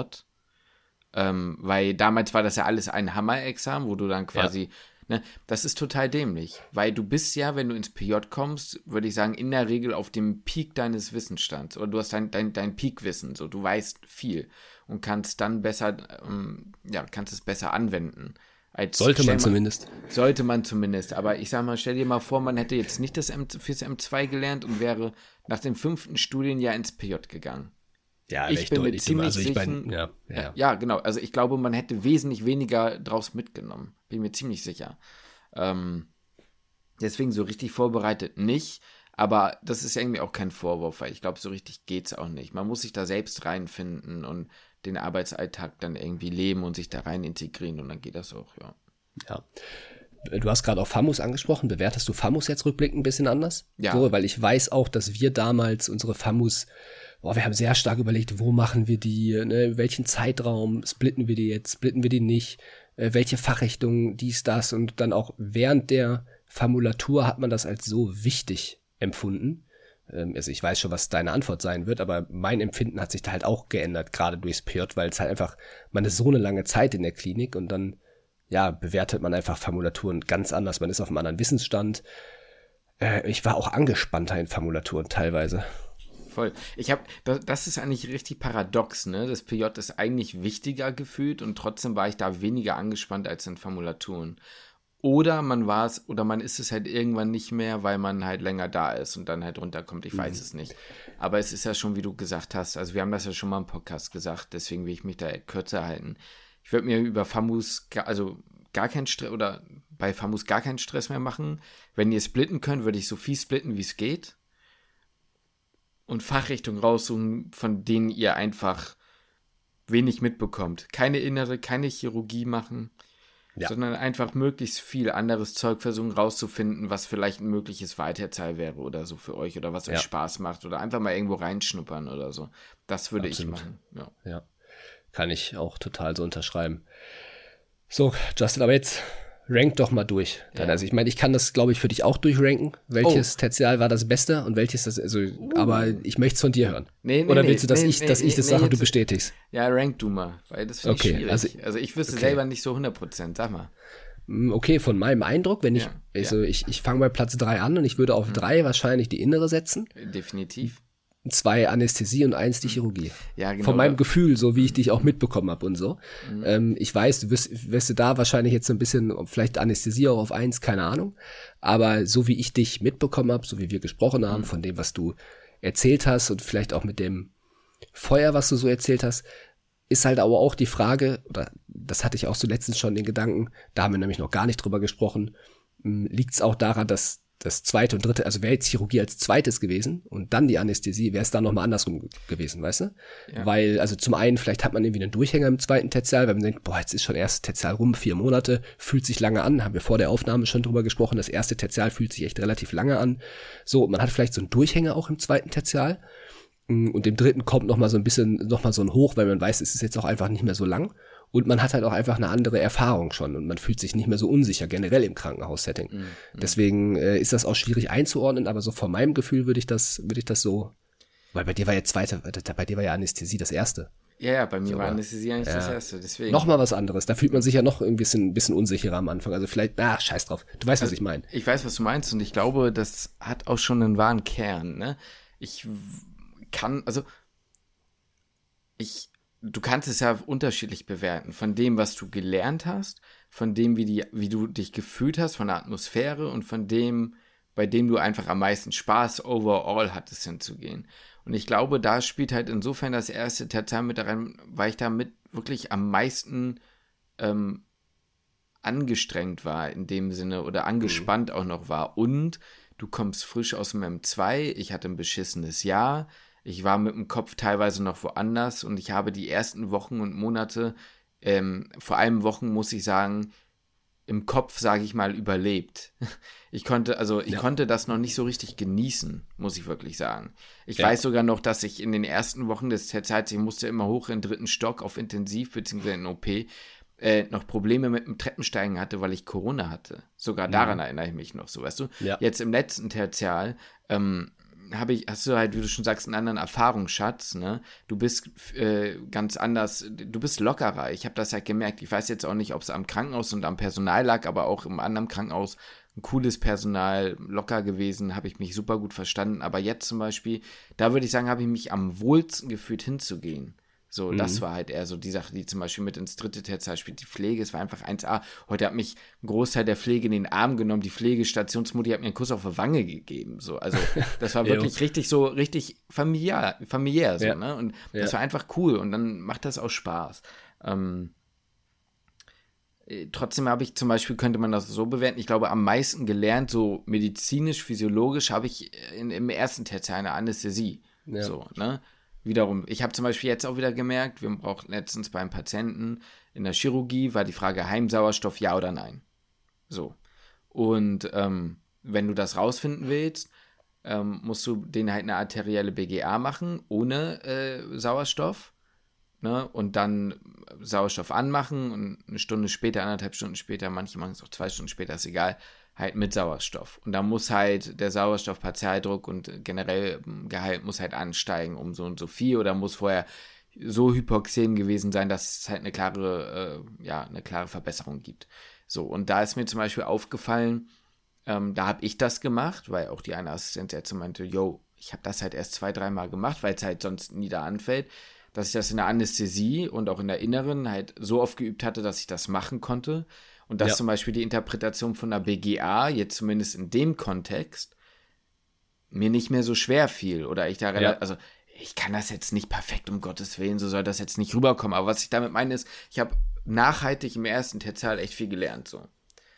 Ähm, weil damals war das ja alles ein Hammer-Examen, wo du dann quasi ja Ne? Das ist total dämlich, weil du bist ja, wenn du ins PJ kommst, würde ich sagen, in der Regel auf dem Peak deines Wissensstands oder du hast dein, dein, dein Peak-Wissen, so du weißt viel und kannst dann besser, ähm, ja, kannst es besser anwenden. Als sollte man mal, zumindest. Sollte man zumindest. Aber ich sag mal, stell dir mal vor, man hätte jetzt nicht das M, fürs M2 gelernt und wäre nach dem fünften Studienjahr ins PJ gegangen. Ja, ich bin mir ziemlich also sicher. Ja, ja. ja, genau. Also ich glaube, man hätte wesentlich weniger draus mitgenommen. Bin mir ziemlich sicher. Ähm, deswegen so richtig vorbereitet nicht. Aber das ist irgendwie auch kein Vorwurf, weil ich glaube, so richtig geht es auch nicht. Man muss sich da selbst reinfinden und den Arbeitsalltag dann irgendwie leben und sich da rein integrieren und dann geht das auch, ja. Ja. Du hast gerade auch FAMUS angesprochen. Bewertest du FAMUS jetzt rückblickend ein bisschen anders? Ja. So, weil ich weiß auch, dass wir damals unsere FAMUS boah, wir haben sehr stark überlegt, wo machen wir die, ne, welchen Zeitraum splitten wir die jetzt, splitten wir die nicht, äh, welche Fachrichtung, dies, das und dann auch während der Formulatur hat man das als so wichtig empfunden. Ähm, also ich weiß schon, was deine Antwort sein wird, aber mein Empfinden hat sich da halt auch geändert, gerade durchs PJ, weil es halt einfach, man ist so eine lange Zeit in der Klinik und dann, ja, bewertet man einfach Formulaturen ganz anders, man ist auf einem anderen Wissensstand. Äh, ich war auch angespannter in Formulaturen teilweise voll. Ich habe, das ist eigentlich richtig paradox, ne? Das PJ ist eigentlich wichtiger gefühlt und trotzdem war ich da weniger angespannt als in Formulaturen. Oder man war es, oder man ist es halt irgendwann nicht mehr, weil man halt länger da ist und dann halt runterkommt. Ich mhm. weiß es nicht. Aber es ist ja schon, wie du gesagt hast, also wir haben das ja schon mal im Podcast gesagt, deswegen will ich mich da kürzer halten. Ich würde mir über FAMUS, also gar keinen Stress, oder bei FAMUS gar keinen Stress mehr machen. Wenn ihr splitten könnt, würde ich so viel splitten, wie es geht und Fachrichtungen raussuchen, von denen ihr einfach wenig mitbekommt. Keine innere, keine Chirurgie machen, ja. sondern einfach möglichst viel anderes Zeug versuchen rauszufinden, was vielleicht ein mögliches Weiterzahl wäre oder so für euch oder was ja. euch Spaß macht oder einfach mal irgendwo reinschnuppern oder so. Das würde Absolut. ich machen. Ja. ja, kann ich auch total so unterschreiben. So, Justin, aber jetzt Rank doch mal durch. Dann. Ja. Also ich meine, ich kann das, glaube ich, für dich auch durchranken. Welches oh. Tertial war das Beste und welches das, also, uh. aber ich möchte es von dir hören. Nee, nee, Oder willst du, dass nee, ich, dass ich das sage und du bestätigst? Ja, rank du mal, weil das finde okay, ich schwierig. Also, also ich wüsste okay. selber nicht so 100%, sag mal. Mm, okay, von meinem Eindruck, wenn ich, ja, also ja. ich, ich fange bei Platz 3 an und ich würde auf 3 mhm. wahrscheinlich die innere setzen. Definitiv zwei Anästhesie und eins die Chirurgie. Ja, genau. Von meinem Gefühl, so wie ich dich auch mitbekommen habe und so. Mhm. Ähm, ich weiß, du wirst, wirst du da wahrscheinlich jetzt so ein bisschen, vielleicht Anästhesie auch auf eins, keine Ahnung. Aber so wie ich dich mitbekommen habe, so wie wir gesprochen haben, mhm. von dem, was du erzählt hast und vielleicht auch mit dem Feuer, was du so erzählt hast, ist halt aber auch die Frage, oder das hatte ich auch so letztens schon den Gedanken, da haben wir nämlich noch gar nicht drüber gesprochen, hm, liegt es auch daran, dass das zweite und dritte, also wäre jetzt Chirurgie als zweites gewesen und dann die Anästhesie, wäre es dann nochmal andersrum gewesen, weißt du? Ja. Weil, also zum einen, vielleicht hat man irgendwie einen Durchhänger im zweiten Tertial, weil man denkt, boah, jetzt ist schon erst Tertial rum, vier Monate, fühlt sich lange an, haben wir vor der Aufnahme schon drüber gesprochen, das erste Tertial fühlt sich echt relativ lange an. So, man hat vielleicht so einen Durchhänger auch im zweiten Tertial mm, und dem dritten kommt nochmal so ein bisschen, nochmal so ein Hoch, weil man weiß, es ist jetzt auch einfach nicht mehr so lang. Und man hat halt auch einfach eine andere Erfahrung schon und man fühlt sich nicht mehr so unsicher generell im Krankenhaussetting. Mhm. Deswegen äh, ist das auch schwierig einzuordnen, aber so von meinem Gefühl würde ich das, würde ich das so, weil bei dir war ja zweite, bei dir war ja Anästhesie das erste. Ja, ja, bei mir so, war Anästhesie eigentlich ja. das erste, deswegen. Nochmal was anderes. Da fühlt man sich ja noch ein bisschen, ein bisschen unsicherer am Anfang. Also vielleicht, ah, scheiß drauf. Du weißt, also, was ich meine. Ich weiß, was du meinst und ich glaube, das hat auch schon einen wahren Kern, ne? Ich kann, also, ich du kannst es ja unterschiedlich bewerten. Von dem, was du gelernt hast, von dem, wie, die, wie du dich gefühlt hast, von der Atmosphäre und von dem, bei dem du einfach am meisten Spaß overall hattest hinzugehen. Und ich glaube, da spielt halt insofern das erste Tertial mit rein, weil ich damit wirklich am meisten ähm, angestrengt war in dem Sinne oder angespannt mhm. auch noch war. Und du kommst frisch aus dem M2, ich hatte ein beschissenes Jahr, ich war mit dem Kopf teilweise noch woanders und ich habe die ersten Wochen und Monate, ähm, vor allem Wochen muss ich sagen, im Kopf, sage ich mal, überlebt. Ich konnte, also ich ja. konnte das noch nicht so richtig genießen, muss ich wirklich sagen. Ich ja. weiß sogar noch, dass ich in den ersten Wochen des Zeits, ich musste immer hoch in den dritten Stock auf Intensiv bzw. in OP, äh, noch Probleme mit dem Treppensteigen hatte, weil ich Corona hatte. Sogar daran mhm. erinnere ich mich noch so, weißt du? Ja. Jetzt im letzten Tertial ähm, habe ich, hast du halt, wie du schon sagst, einen anderen Erfahrungsschatz, ne? Du bist äh, ganz anders, du bist lockerer. Ich habe das halt gemerkt. Ich weiß jetzt auch nicht, ob es am Krankenhaus und am Personal lag, aber auch im anderen Krankenhaus ein cooles Personal, locker gewesen, habe ich mich super gut verstanden. Aber jetzt zum Beispiel, da würde ich sagen, habe ich mich am wohlsten gefühlt hinzugehen. So, mhm. das war halt eher so die Sache, die zum Beispiel mit ins dritte Tertial spielt. Die Pflege, es war einfach 1A. Heute hat mich ein Großteil der Pflege in den Arm genommen. Die Pflegestationsmutti hat mir einen Kuss auf die Wange gegeben. So, also das war wirklich richtig so, richtig familiär, familiär so, ja. ne? Und ja. das war einfach cool und dann macht das auch Spaß. Ähm, äh, trotzdem habe ich zum Beispiel, könnte man das so bewerten, ich glaube, am meisten gelernt, so medizinisch, physiologisch, habe ich in, im ersten Tertial eine Anästhesie. Ja. So, ne? Wiederum, ich habe zum Beispiel jetzt auch wieder gemerkt, wir brauchen letztens beim Patienten in der Chirurgie war die Frage Heimsauerstoff ja oder nein. So. Und ähm, wenn du das rausfinden willst, ähm, musst du den halt eine arterielle BGA machen, ohne äh, Sauerstoff. Ne? Und dann Sauerstoff anmachen und eine Stunde später, anderthalb Stunden später, manche machen es auch zwei Stunden später, ist egal, halt mit Sauerstoff. Und da muss halt der Sauerstoffpartialdruck und generell ähm, Gehalt muss halt ansteigen um so und so viel oder muss vorher so hypoxem gewesen sein, dass es halt eine klare, äh, ja, eine klare Verbesserung gibt. So, und da ist mir zum Beispiel aufgefallen, ähm, da habe ich das gemacht, weil auch die eine Assistenz jetzt meinte, yo, ich habe das halt erst zwei, dreimal gemacht, weil es halt sonst nie da anfällt, dass ich das in der Anästhesie und auch in der Inneren halt so oft geübt hatte, dass ich das machen konnte. Und dass ja. zum Beispiel die Interpretation von der BGA, jetzt zumindest in dem Kontext, mir nicht mehr so schwer fiel. Oder ich da ja. also ich kann das jetzt nicht perfekt, um Gottes Willen, so soll das jetzt nicht rüberkommen. Aber was ich damit meine ist, ich habe nachhaltig im ersten Tertial echt viel gelernt. So.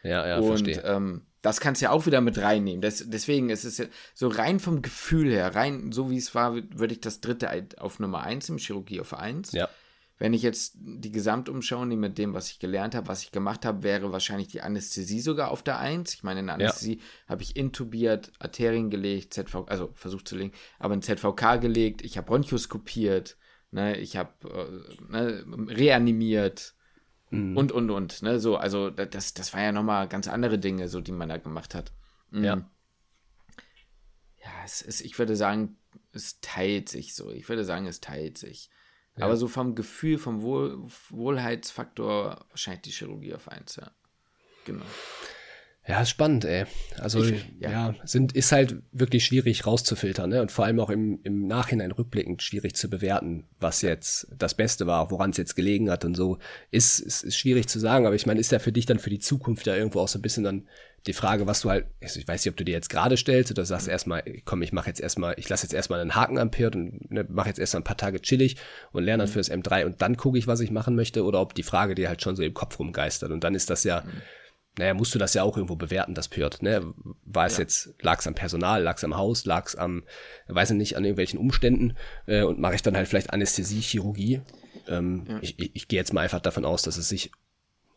Ja, ja, Und, verstehe. Ähm, das kannst du ja auch wieder mit reinnehmen. Das, deswegen ist es ja so rein vom Gefühl her, rein so wie es war, würde ich das dritte auf Nummer 1 im Chirurgie auf 1. Ja. Wenn ich jetzt die Gesamtumschau nehme mit dem, was ich gelernt habe, was ich gemacht habe, wäre wahrscheinlich die Anästhesie sogar auf der 1. Ich meine, in der Anästhesie ja. habe ich intubiert, Arterien gelegt, ZV, also versucht zu legen, aber in ZVK gelegt, ich habe Bronchoskopiert, ne, ich habe äh, ne, reanimiert Mhm. Und, und, und, ne, so, also das, das war ja nochmal ganz andere Dinge, so, die man da gemacht hat. Mhm. Ja. Ja, es ist, ich würde sagen, es teilt sich so. Ich würde sagen, es teilt sich. Aber so vom Gefühl, vom Wohl, Wohlheitsfaktor wahrscheinlich die Chirurgie auf eins, ja. Genau. Ja, ist spannend, ey. Also ich, ja. ja, sind, ist halt wirklich schwierig rauszufiltern, ne? Und vor allem auch im, im Nachhinein rückblickend schwierig zu bewerten, was jetzt das Beste war, woran es jetzt gelegen hat und so. Ist, ist, ist schwierig zu sagen, aber ich meine, ist ja für dich dann für die Zukunft ja irgendwo auch so ein bisschen dann die Frage, was du halt, ich weiß nicht, ob du dir jetzt gerade stellst oder sagst erstmal, komm, ich mache jetzt erstmal, ich lasse jetzt erstmal einen Haken am Pirt und ne, mache jetzt erstmal ein paar Tage chillig und lerne dann mhm. für das M3 und dann gucke ich, was ich machen möchte oder ob die Frage dir halt schon so im Kopf rumgeistert und dann ist das ja, mhm naja, musst du das ja auch irgendwo bewerten, das Pirt. Ne? War es ja. jetzt, lag es am Personal, lag es am Haus, lag es am, weiß ich nicht, an irgendwelchen Umständen äh, und mache ich dann halt vielleicht Anästhesie, Chirurgie. Ähm, ja. Ich, ich, ich gehe jetzt mal einfach davon aus, dass es sich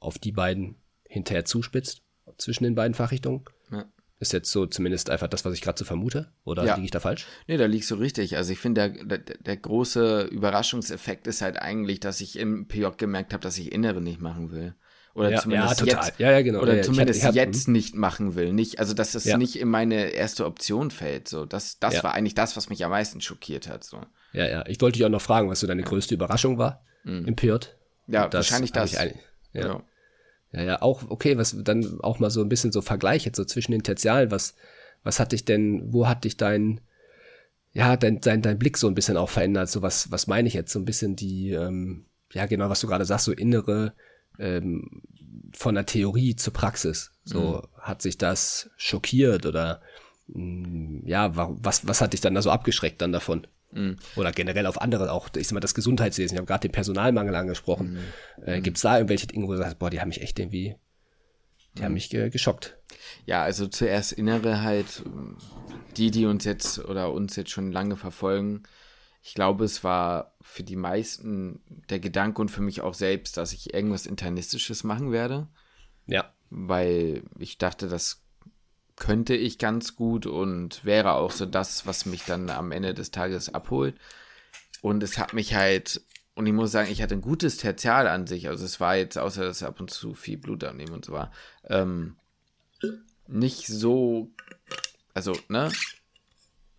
auf die beiden hinterher zuspitzt, zwischen den beiden Fachrichtungen. Ja. Ist jetzt so zumindest einfach das, was ich gerade so vermute? Oder ja. liege ich da falsch? Nee, da liegst du richtig. Also ich finde, der, der, der, große Überraschungseffekt ist halt eigentlich, dass ich im PJ gemerkt habe, dass ich Innere nicht machen will. Oder ja, zumindest ja, jetzt, ja, ja, genau. Oder zumindest ich hatte, ich hatte, jetzt nicht machen will. Nicht, also dass es nicht in meine erste Option fällt. So, das, das war eigentlich das, was mich am meisten schockiert hat. So. Ja, ja. Ich wollte dich auch noch fragen, was so deine größte Überraschung war mhm. im Pirt. Ja, das wahrscheinlich das. Ein, ja. Ja, ja, auch, okay, was dann auch mal so ein bisschen so Vergleich jetzt so zwischen den Tertialen, was, was hat dich denn, wo hat dich dein, ja, dein, dein, dein Blick so ein bisschen auch verändert? So was, was meine ich jetzt? So ein bisschen die, ähm, ja, genau, was du gerade sagst, so innere, ähm, von der Theorie zur Praxis. So mhm. hat sich das schockiert oder mh, mm, ja, was, was hat dich dann da so abgeschreckt dann davon? Mhm. Oder generell auf andere, auch ich sag mal, das Gesundheitswesen. Ich habe gerade den Personalmangel angesprochen. Mhm. Äh, Gibt es da irgendwelche Dinge, wo du sagst, boah, die haben mich echt irgendwie, die haben mhm. mich ge geschockt? Ja, also zuerst innere halt, die, die uns jetzt oder uns jetzt schon lange verfolgen, ich glaube, es war für die meisten der Gedanke und für mich auch selbst, dass ich irgendwas Internistisches machen werde. Ja. Weil ich dachte, das könnte ich ganz gut und wäre auch so das, was mich dann am Ende des Tages abholt. Und es hat mich halt, und ich muss sagen, ich hatte ein gutes Tertial an sich. Also es war jetzt, außer dass ab und zu viel Blut abnehmen und so war, ähm, nicht so, also, ne?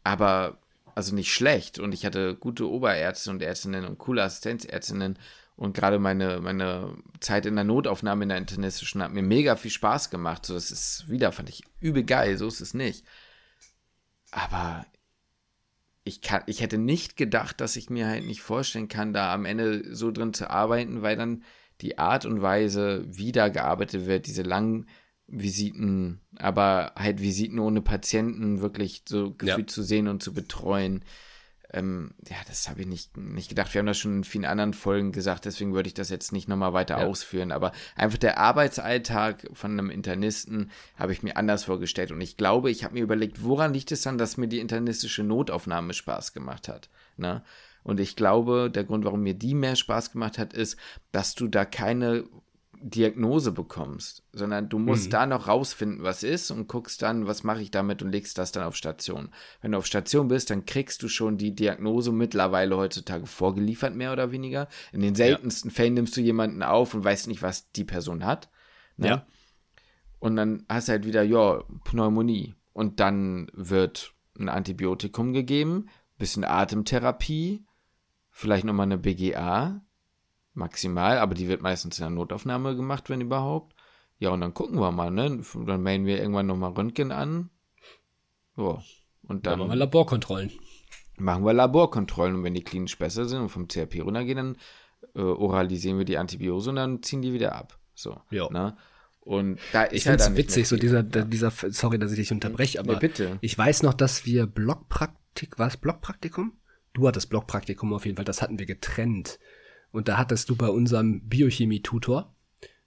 Aber also nicht schlecht und ich hatte gute Oberärzte und Ärztinnen und coole Assistenzärztinnen und gerade meine, meine Zeit in der Notaufnahme in der internistischen hat mir mega viel Spaß gemacht. So, das ist wieder, fand ich übel geil, so ist es nicht. Aber ich, kann, ich hätte nicht gedacht, dass ich mir halt nicht vorstellen kann, da am Ende so drin zu arbeiten, weil dann die Art und Weise, wie da gearbeitet wird, diese langen Visiten, aber halt Visiten ohne Patienten wirklich so gefühlt ja. zu sehen und zu betreuen. Ähm, ja, das habe ich nicht, nicht gedacht. Wir haben das schon in vielen anderen Folgen gesagt, deswegen würde ich das jetzt nicht nochmal weiter ja. ausführen. Aber einfach der Arbeitsalltag von einem Internisten habe ich mir anders vorgestellt. Und ich glaube, ich habe mir überlegt, woran liegt es dann, dass mir die internistische Notaufnahme Spaß gemacht hat. Ne? Und ich glaube, der Grund, warum mir die mehr Spaß gemacht hat, ist, dass du da keine Diagnose bekommst, sondern du musst mhm. da noch rausfinden, was ist und guckst dann, was mache ich damit und legst das dann auf Station. Wenn du auf Station bist, dann kriegst du schon die Diagnose mittlerweile heutzutage vorgeliefert, mehr oder weniger. In den seltensten ja. Fällen nimmst du jemanden auf und weißt nicht, was die Person hat. Ne? Ja. Und dann hast du halt wieder, ja, Pneumonie. Und dann wird ein Antibiotikum gegeben, bisschen Atemtherapie, vielleicht nochmal eine BGA Maximal, aber die wird meistens in der Notaufnahme gemacht, wenn überhaupt. Ja, und dann gucken wir mal, ne? Dann melden wir irgendwann nochmal Röntgen an. Ja. Und dann. machen wir Laborkontrollen. Machen wir Laborkontrollen. Und wenn die klinisch besser sind und vom CRP runtergehen, dann äh, oralisieren wir die Antibiose und dann ziehen die wieder ab. So. Ja. Ne? Und da ich finde es witzig, so dieser, ja. dieser, sorry, dass ich dich unterbreche, aber nee, ich weiß noch, dass wir Blockpraktik, was Blockpraktikum? Du hattest Blockpraktikum auf jeden Fall, das hatten wir getrennt. Und da hattest du bei unserem Biochemie-Tutor,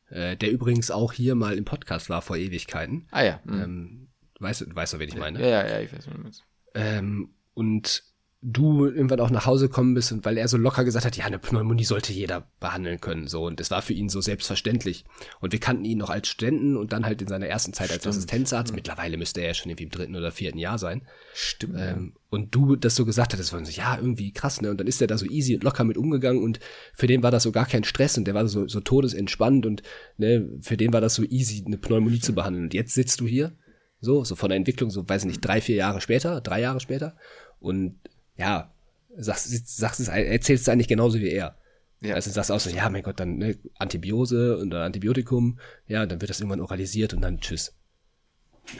äh, der übrigens auch hier mal im Podcast war vor Ewigkeiten. Ah ja. Mhm. Ähm, weißt du, weißt du, wen ich meine? Ja, ja, ja, ich weiß, was du meinst. Ähm, und du irgendwann auch nach Hause kommen bist und weil er so locker gesagt hat, ja, eine Pneumonie sollte jeder behandeln können, so. Und das war für ihn so selbstverständlich. Und wir kannten ihn noch als Studenten und dann halt in seiner ersten Zeit als Stimmt. Assistenzarzt. Mittlerweile müsste er ja schon irgendwie im dritten oder vierten Jahr sein. Stimmt. Ähm, und du das so gesagt hattest, war so, ja, irgendwie krass, ne? Und dann ist er da so easy und locker mit umgegangen und für den war das so gar kein Stress und der war so, so todesentspannt und, ne, für den war das so easy, eine Pneumonie zu behandeln. Und jetzt sitzt du hier, so, so von der Entwicklung, so, weiß ich nicht, drei, vier Jahre später, drei Jahre später und ja, sagst, sagst es, erzählst es eigentlich genauso wie er. Ja. Also sagst du auch so, ja, mein Gott, dann ne, Antibiose und dann Antibiotikum, ja, dann wird das irgendwann oralisiert und dann tschüss.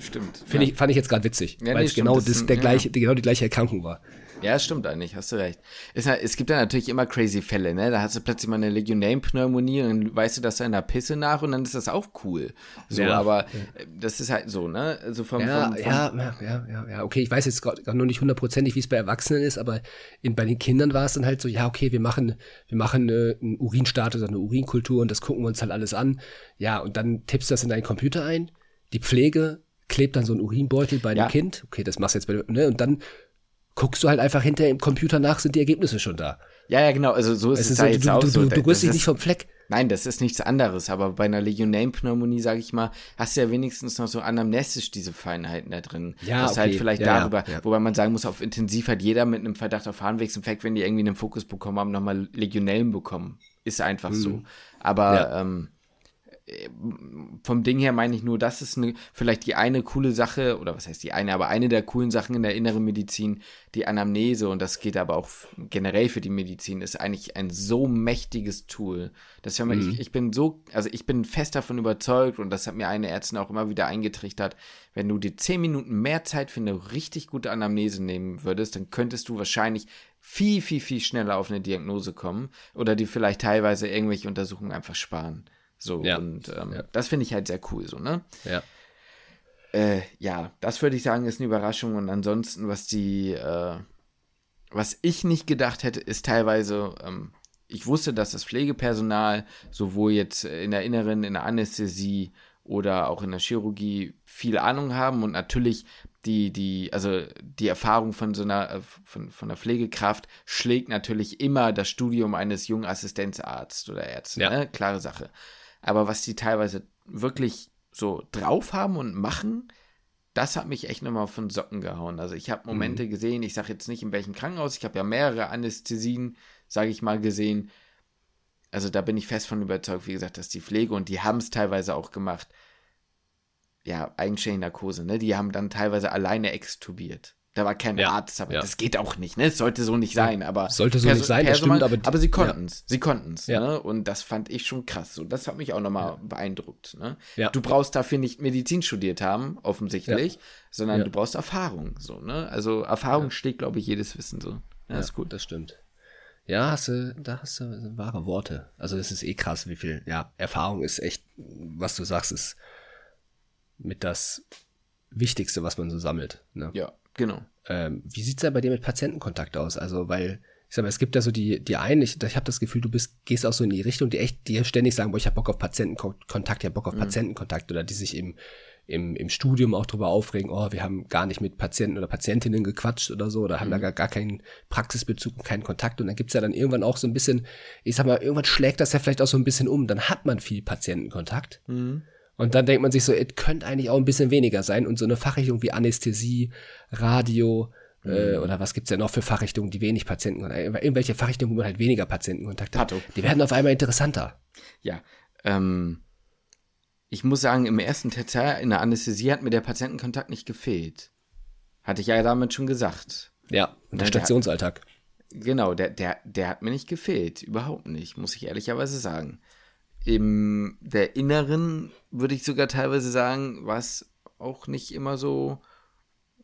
Stimmt. Finde ja. ich, fand ich jetzt gerade witzig, ja, weil nee, es genau, das, das der gleiche, genau die gleiche Erkrankung war. Ja, stimmt eigentlich, hast du recht. Es, es gibt ja natürlich immer crazy Fälle, ne? Da hast du plötzlich mal eine Legionellen-Pneumonie und dann weißt du das da in der Pisse nach und dann ist das auch cool. So, ja, aber ja. das ist halt so, ne? Also vom, ja, vom, vom ja, ja, ja, ja, okay, ich weiß jetzt gerade noch nicht hundertprozentig, wie es bei Erwachsenen ist, aber in, bei den Kindern war es dann halt so, ja, okay, wir machen, wir machen äh, einen Urinstatus, eine Urinkultur und das gucken wir uns halt alles an. Ja, und dann tippst du das in deinen Computer ein, die Pflege klebt dann so ein Urinbeutel bei dem ja. Kind, okay, das machst du jetzt bei, ne, und dann guckst du halt einfach hinter im Computer nach, sind die Ergebnisse schon da. Ja, ja, genau. Also so ist es, es ist da so, jetzt du, auch du, so. Du, du rührst dich nicht vom Fleck. Nein, das ist nichts anderes. Aber bei einer Legionellen-Pneumonie, sage ich mal, hast du ja wenigstens noch so anamnestisch diese Feinheiten da drin. Ja, das okay. halt vielleicht ja, darüber, ja, ja. wobei man sagen muss, auf Intensiv hat jeder mit einem Verdacht auf Harnwegsinfekt, wenn die irgendwie einen Fokus bekommen haben, nochmal Legionellen bekommen. Ist einfach mhm. so. Aber ähm, vom Ding her meine ich nur, das ist eine, vielleicht die eine coole Sache, oder was heißt die eine, aber eine der coolen Sachen in der inneren Medizin, die Anamnese, und das geht aber auch generell für die Medizin, ist eigentlich ein so mächtiges Tool. Das mhm. ich, ich bin so, also ich bin fest davon überzeugt, und das hat mir eine Ärztin auch immer wieder eingetrichtert, wenn du dir zehn Minuten mehr Zeit für eine richtig gute Anamnese nehmen würdest, dann könntest du wahrscheinlich viel, viel, viel schneller auf eine Diagnose kommen oder dir vielleicht teilweise irgendwelche Untersuchungen einfach sparen. So, ja. und ähm, ja. das finde ich halt sehr cool, so, ne? Ja. Äh, ja, das würde ich sagen, ist eine Überraschung. Und ansonsten, was die, äh, was ich nicht gedacht hätte, ist teilweise, ähm, ich wusste, dass das Pflegepersonal sowohl jetzt in der Inneren, in der Anästhesie oder auch in der Chirurgie viel Ahnung haben und natürlich die, die, also die Erfahrung von so einer, äh, von, von einer Pflegekraft schlägt natürlich immer das Studium eines jungen Assistenzarztes oder Ärzten, ja. ne? Klare Sache aber was die teilweise wirklich so drauf haben und machen, das hat mich echt nochmal von Socken gehauen. Also ich habe Momente mhm. gesehen, ich sage jetzt nicht in welchem Krankenhaus, ich habe ja mehrere Anästhesien, sage ich mal, gesehen. Also da bin ich fest von überzeugt, wie gesagt, dass die Pflege und die haben es teilweise auch gemacht. Ja, eigenständige Narkose, ne? Die haben dann teilweise alleine extubiert. Da war kein ja, Arzt, aber ja. das geht auch nicht, ne? Es sollte so nicht sein, aber. Sollte so nicht sein, das stimmt, aber. Aber sie konnten es. Ja. Sie konnten es, ne? Und das fand ich schon krass. So, das hat mich auch nochmal beeindruckt, ne? Du brauchst dafür nicht Medizin studiert haben, offensichtlich, sondern du brauchst Erfahrung, so, ne? Also Erfahrung steht, glaube ich, jedes Wissen so. Ja, ist gut. Das stimmt. Ja, hast du, da hast du wahre Worte. Also das ist eh krass, wie viel, ja, Erfahrung ist echt, was du sagst, ist mit das Wichtigste, was man so sammelt. Ne? Ja, Genau. Ähm, wie sieht's da bei dir mit Patientenkontakt aus? Also, weil, ich sag mal, es gibt ja so die, die einen, ich, ich habe das Gefühl, du bist, gehst auch so in die Richtung, die echt, die ständig sagen, boah, ich habe Bock auf Patientenkontakt, ich habe Bock auf mhm. Patientenkontakt oder die sich im, im, im Studium auch drüber aufregen, oh, wir haben gar nicht mit Patienten oder Patientinnen gequatscht oder so, oder haben mhm. da gar, gar keinen Praxisbezug und keinen Kontakt. Und dann gibt's ja dann irgendwann auch so ein bisschen, ich sag mal, irgendwann schlägt das ja vielleicht auch so ein bisschen um, dann hat man viel Patientenkontakt. Mhm. Und dann denkt man sich so, es könnte eigentlich auch ein bisschen weniger sein. Und so eine Fachrichtung wie Anästhesie, Radio äh, mhm. äh, oder was gibt's denn noch für Fachrichtungen, die wenig Patienten, äh, irgendwelche Fachrichtungen, wo man halt weniger Patientenkontakt hat, Pato. die werden auf einmal interessanter. Ja, ähm, ich muss sagen, im ersten Tertiär in der Anästhesie hat mir der Patientenkontakt nicht gefehlt. Hatte ich ja damit schon gesagt. Ja, und der Stationsalltag. genau, der, der, der hat mir nicht gefehlt. Überhaupt nicht, muss ich ehrlicherweise sagen. Im der Inneren würde ich sogar teilweise sagen, war es auch nicht immer so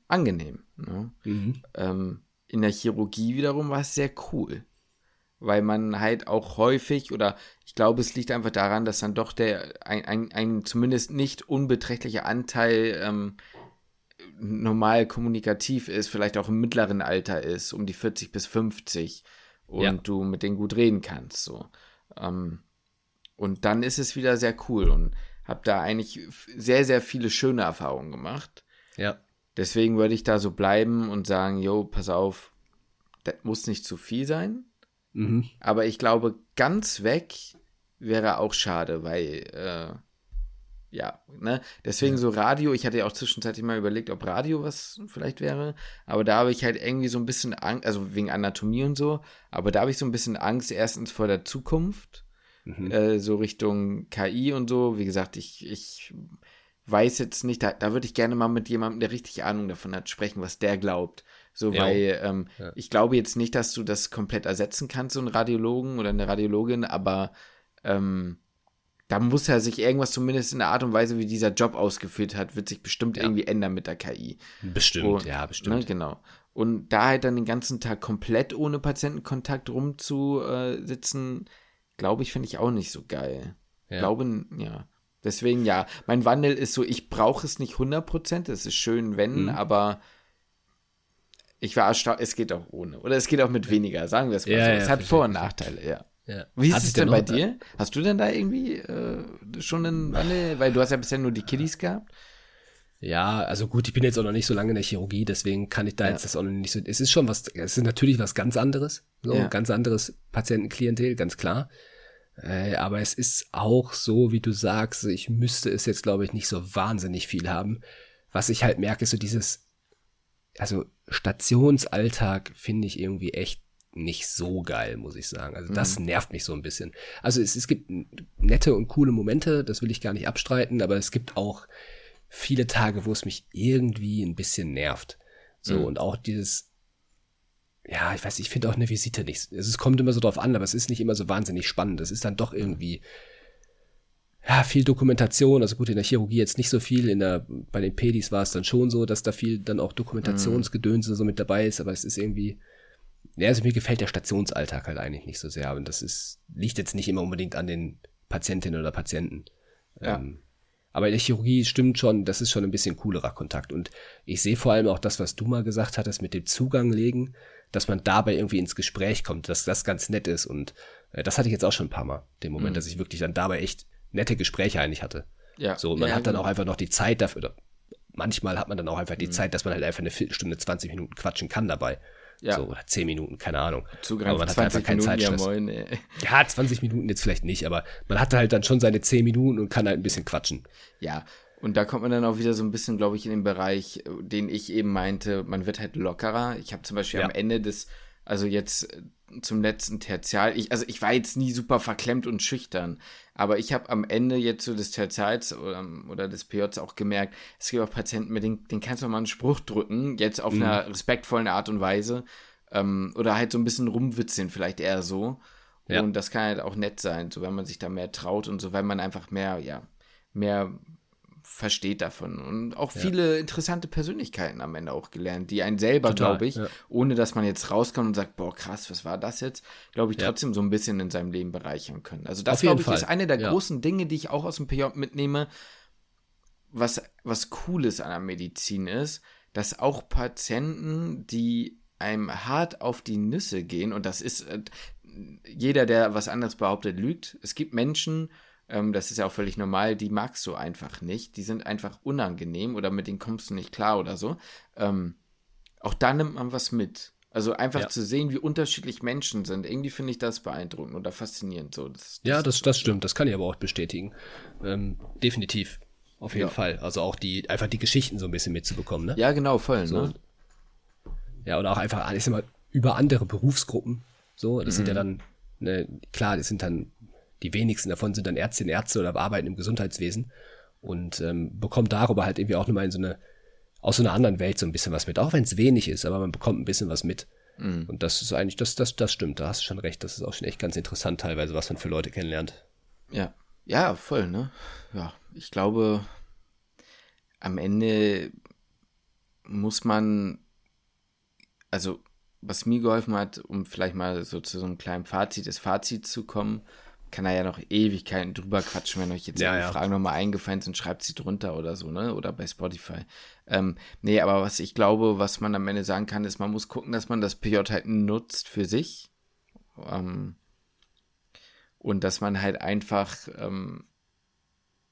angenehm. Ne? Mhm. Ähm, in der Chirurgie wiederum war es sehr cool. Weil man halt auch häufig, oder ich glaube, es liegt einfach daran, dass dann doch der ein, ein, ein zumindest nicht unbeträchtlicher Anteil ähm, normal kommunikativ ist, vielleicht auch im mittleren Alter ist, um die 40 bis 50 und ja. du mit denen gut reden kannst. So. Ähm, und dann ist es wieder sehr cool und habe da eigentlich sehr, sehr viele schöne Erfahrungen gemacht. Ja. Deswegen würde ich da so bleiben und sagen, jo, pass auf, das muss nicht zu viel sein. Mhm. Aber ich glaube, ganz weg wäre auch schade, weil, äh, ja, ne? Deswegen ja. so Radio, ich hatte ja auch zwischenzeitlich mal überlegt, ob Radio was vielleicht wäre, aber da habe ich halt irgendwie so ein bisschen Angst, also wegen Anatomie und so, aber da habe ich so ein bisschen Angst, erstens vor der Zukunft, mhm. äh, so Richtung KI und so. Wie gesagt, ich, ich weiß jetzt nicht, da, da würde ich gerne mal mit jemandem, der richtig Ahnung davon hat, sprechen, was der glaubt. So, ja. weil ähm, ja. ich glaube jetzt nicht, dass du das komplett ersetzen kannst, so einen Radiologen oder eine Radiologin, aber ähm, da muss er sich irgendwas zumindest in der Art und Weise, wie dieser Job ausgeführt hat, wird sich bestimmt ja. irgendwie ändern mit der KI. Bestimmt, und, ja, bestimmt. Ne, genau. Und da halt dann den ganzen Tag komplett ohne Patientenkontakt rumzusitzen, glaube ich, finde ich auch nicht so geil. Ja. Glaube, ja. Deswegen ja, mein Wandel ist so, ich brauche es nicht 100%, es ist schön, wenn, mhm. aber ich war erstaunt, es geht auch ohne. Oder es geht auch mit weniger, sagen wir es mal ja, so. Es hat Vor- und Nachteile, ja. Ja. Wie ist es denn bei dir? Hast du denn da irgendwie äh, schon einen Wandel? Weil du hast ja bisher nur die Kiddies gehabt. Ja, also gut, ich bin jetzt auch noch nicht so lange in der Chirurgie, deswegen kann ich da ja. jetzt das auch noch nicht so. Es ist schon was, es ist natürlich was ganz anderes, so ja. ganz anderes Patientenklientel, ganz klar. Äh, aber es ist auch so, wie du sagst, ich müsste es jetzt, glaube ich, nicht so wahnsinnig viel haben. Was ich halt merke, ist so dieses, also Stationsalltag finde ich irgendwie echt nicht so geil, muss ich sagen. Also das mhm. nervt mich so ein bisschen. Also es, es gibt nette und coole Momente, das will ich gar nicht abstreiten, aber es gibt auch viele Tage, wo es mich irgendwie ein bisschen nervt. So, mhm. und auch dieses, ja, ich weiß, ich finde auch eine Visite nicht. Es kommt immer so drauf an, aber es ist nicht immer so wahnsinnig spannend. Es ist dann doch irgendwie, ja, viel Dokumentation. Also gut, in der Chirurgie jetzt nicht so viel. In der, bei den Pedis war es dann schon so, dass da viel dann auch Dokumentationsgedönse so mit dabei ist, aber es ist irgendwie, ja, also mir gefällt der Stationsalltag halt eigentlich nicht so sehr. Und das ist, liegt jetzt nicht immer unbedingt an den Patientinnen oder Patienten. Ja. Ähm, aber in der Chirurgie stimmt schon, das ist schon ein bisschen coolerer Kontakt. Und ich sehe vor allem auch das, was du mal gesagt hattest mit dem Zugang legen, dass man dabei irgendwie ins Gespräch kommt, dass das ganz nett ist. Und äh, das hatte ich jetzt auch schon ein paar Mal, den Moment, mhm. dass ich wirklich dann dabei echt nette Gespräche eigentlich hatte. Ja. So, und man ja, hat dann genau. auch einfach noch die Zeit dafür, oder manchmal hat man dann auch einfach die mhm. Zeit, dass man halt einfach eine Viertelstunde, 20 Minuten quatschen kann dabei. Ja. So, oder 10 Minuten, keine Ahnung. Zugang aber man hat einfach keinen Zeitstress. Ja, moin, ja, 20 Minuten jetzt vielleicht nicht, aber man hatte halt dann schon seine 10 Minuten und kann halt ein bisschen quatschen. Ja, und da kommt man dann auch wieder so ein bisschen, glaube ich, in den Bereich, den ich eben meinte, man wird halt lockerer. Ich habe zum Beispiel ja. am Ende des, also jetzt zum letzten Tertial, ich, also ich war jetzt nie super verklemmt und schüchtern, aber ich habe am Ende jetzt so des Tertials oder, oder des PJs auch gemerkt, es gibt auch Patienten, mit denen, denen kannst du mal einen Spruch drücken, jetzt auf mhm. einer respektvollen Art und Weise. Ähm, oder halt so ein bisschen rumwitzeln, vielleicht eher so. Ja. Und das kann halt auch nett sein, so wenn man sich da mehr traut und so, weil man einfach mehr, ja, mehr versteht davon und auch ja. viele interessante Persönlichkeiten am Ende auch gelernt, die einen selber, glaube ich, ja. ohne dass man jetzt rauskommt und sagt, boah, krass, was war das jetzt, glaube ich, ja. trotzdem so ein bisschen in seinem Leben bereichern können. Also das, glaube ich, Fall. ist eine der großen Dinge, die ich auch aus dem PJ mitnehme, was, was Cooles an der Medizin ist, dass auch Patienten, die einem hart auf die Nüsse gehen, und das ist, äh, jeder, der was anderes behauptet, lügt. Es gibt Menschen, ähm, das ist ja auch völlig normal, die magst du einfach nicht. Die sind einfach unangenehm oder mit denen kommst du nicht klar oder so. Ähm, auch da nimmt man was mit. Also einfach ja. zu sehen, wie unterschiedlich Menschen sind. Irgendwie finde ich das beeindruckend oder faszinierend. So, das, das ja, das, das stimmt. Das kann ich aber auch bestätigen. Ähm, definitiv. Auf jeden ja. Fall. Also auch die, einfach die Geschichten so ein bisschen mitzubekommen, ne? Ja, genau, voll, so. ne? Ja, und auch einfach, ich sag mal, über andere Berufsgruppen. So, das mhm. sind ja mhm. dann, ne, klar, das sind dann die wenigsten davon sind dann Ärztinnen, Ärzte oder arbeiten im Gesundheitswesen und ähm, bekommt darüber halt irgendwie auch nochmal in so eine, aus so einer anderen Welt so ein bisschen was mit. Auch wenn es wenig ist, aber man bekommt ein bisschen was mit. Mhm. Und das ist eigentlich, das, das, das stimmt, da hast du schon recht. Das ist auch schon echt ganz interessant teilweise, was man für Leute kennenlernt. Ja. Ja, voll, ne? Ja, ich glaube, am Ende muss man, also was mir geholfen hat, um vielleicht mal so zu so einem kleinen Fazit des Fazits zu kommen, kann er ja noch Ewigkeiten drüber quatschen, wenn euch jetzt ja, ja. Fragen nochmal eingefallen sind, schreibt sie drunter oder so, ne? Oder bei Spotify. Ähm, nee, aber was ich glaube, was man am Ende sagen kann, ist, man muss gucken, dass man das PJ halt nutzt für sich. Ähm, und dass man halt einfach, ähm,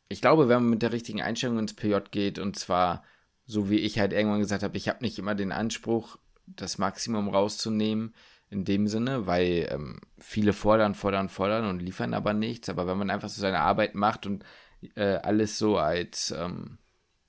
ich glaube, wenn man mit der richtigen Einstellung ins PJ geht, und zwar so wie ich halt irgendwann gesagt habe, ich habe nicht immer den Anspruch, das Maximum rauszunehmen in dem Sinne, weil ähm, viele fordern, fordern, fordern und liefern aber nichts. Aber wenn man einfach so seine Arbeit macht und äh, alles so als ähm,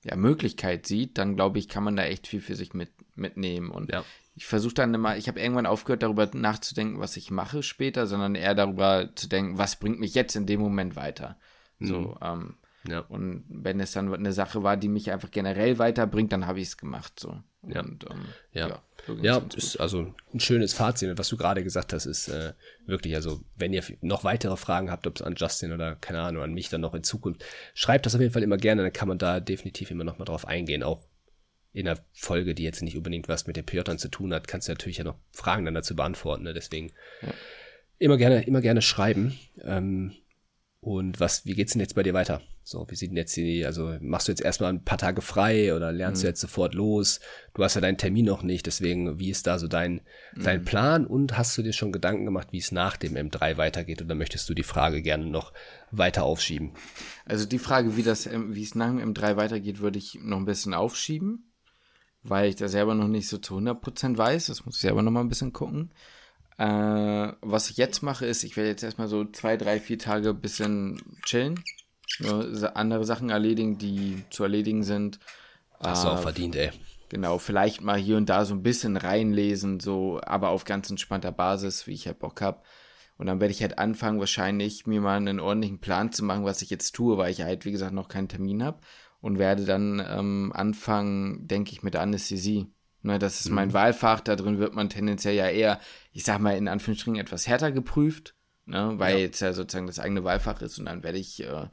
ja, Möglichkeit sieht, dann glaube ich, kann man da echt viel für sich mit, mitnehmen. Und ja. ich versuche dann immer, ich habe irgendwann aufgehört, darüber nachzudenken, was ich mache später, sondern eher darüber zu denken, was bringt mich jetzt in dem Moment weiter. Mhm. So, ähm, ja. Und wenn es dann eine Sache war, die mich einfach generell weiterbringt, dann habe ich es gemacht. So. Ja. Und, ähm, ja. ja. Ja, ist also ein schönes Fazit. Was du gerade gesagt hast, ist äh, wirklich, also wenn ihr noch weitere Fragen habt, ob es an Justin oder keine Ahnung, an mich dann noch in Zukunft, schreibt das auf jeden Fall immer gerne, dann kann man da definitiv immer noch mal drauf eingehen. Auch in einer Folge, die jetzt nicht unbedingt was mit den PJern zu tun hat, kannst du natürlich ja noch Fragen dann dazu beantworten. Ne? Deswegen ja. immer gerne, immer gerne schreiben. Ähm, und was, wie geht's denn jetzt bei dir weiter? So, wie sieht denn jetzt die, also machst du jetzt erstmal ein paar Tage frei oder lernst mhm. du jetzt sofort los? Du hast ja deinen Termin noch nicht, deswegen, wie ist da so dein, mhm. dein Plan und hast du dir schon Gedanken gemacht, wie es nach dem M3 weitergeht oder möchtest du die Frage gerne noch weiter aufschieben? Also die Frage, wie das, wie es nach dem M3 weitergeht, würde ich noch ein bisschen aufschieben, weil ich da selber noch nicht so zu 100% weiß, das muss ich selber noch mal ein bisschen gucken. Äh, was ich jetzt mache, ist, ich werde jetzt erstmal so zwei, drei, vier Tage ein bisschen chillen. Nur andere Sachen erledigen, die zu erledigen sind. Hast du auch äh, verdient, ey. Genau, vielleicht mal hier und da so ein bisschen reinlesen, so, aber auf ganz entspannter Basis, wie ich halt Bock habe. Und dann werde ich halt anfangen, wahrscheinlich mir mal einen ordentlichen Plan zu machen, was ich jetzt tue, weil ich halt, wie gesagt, noch keinen Termin habe. Und werde dann ähm, anfangen, denke ich, mit der Anästhesie. Ne, das ist mhm. mein Wahlfach, da drin wird man tendenziell ja eher, ich sag mal, in Anführungsstrichen etwas härter geprüft, ne, weil ja. jetzt ja sozusagen das eigene Wahlfach ist und dann werde ich äh,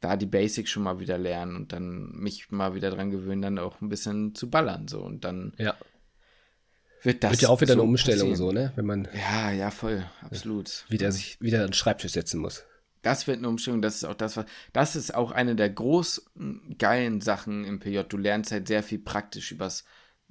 da die Basics schon mal wieder lernen und dann mich mal wieder dran gewöhnen, dann auch ein bisschen zu ballern, so und dann ja. wird das. Wird ja auch wieder so eine Umstellung, passieren. so, ne, wenn man. Ja, ja, voll, absolut. Wieder sich wieder an den Schreibtisch setzen muss. Das wird eine Umstellung, das ist auch das, was, das ist auch eine der großen geilen Sachen im PJ. Du lernst halt sehr viel praktisch übers,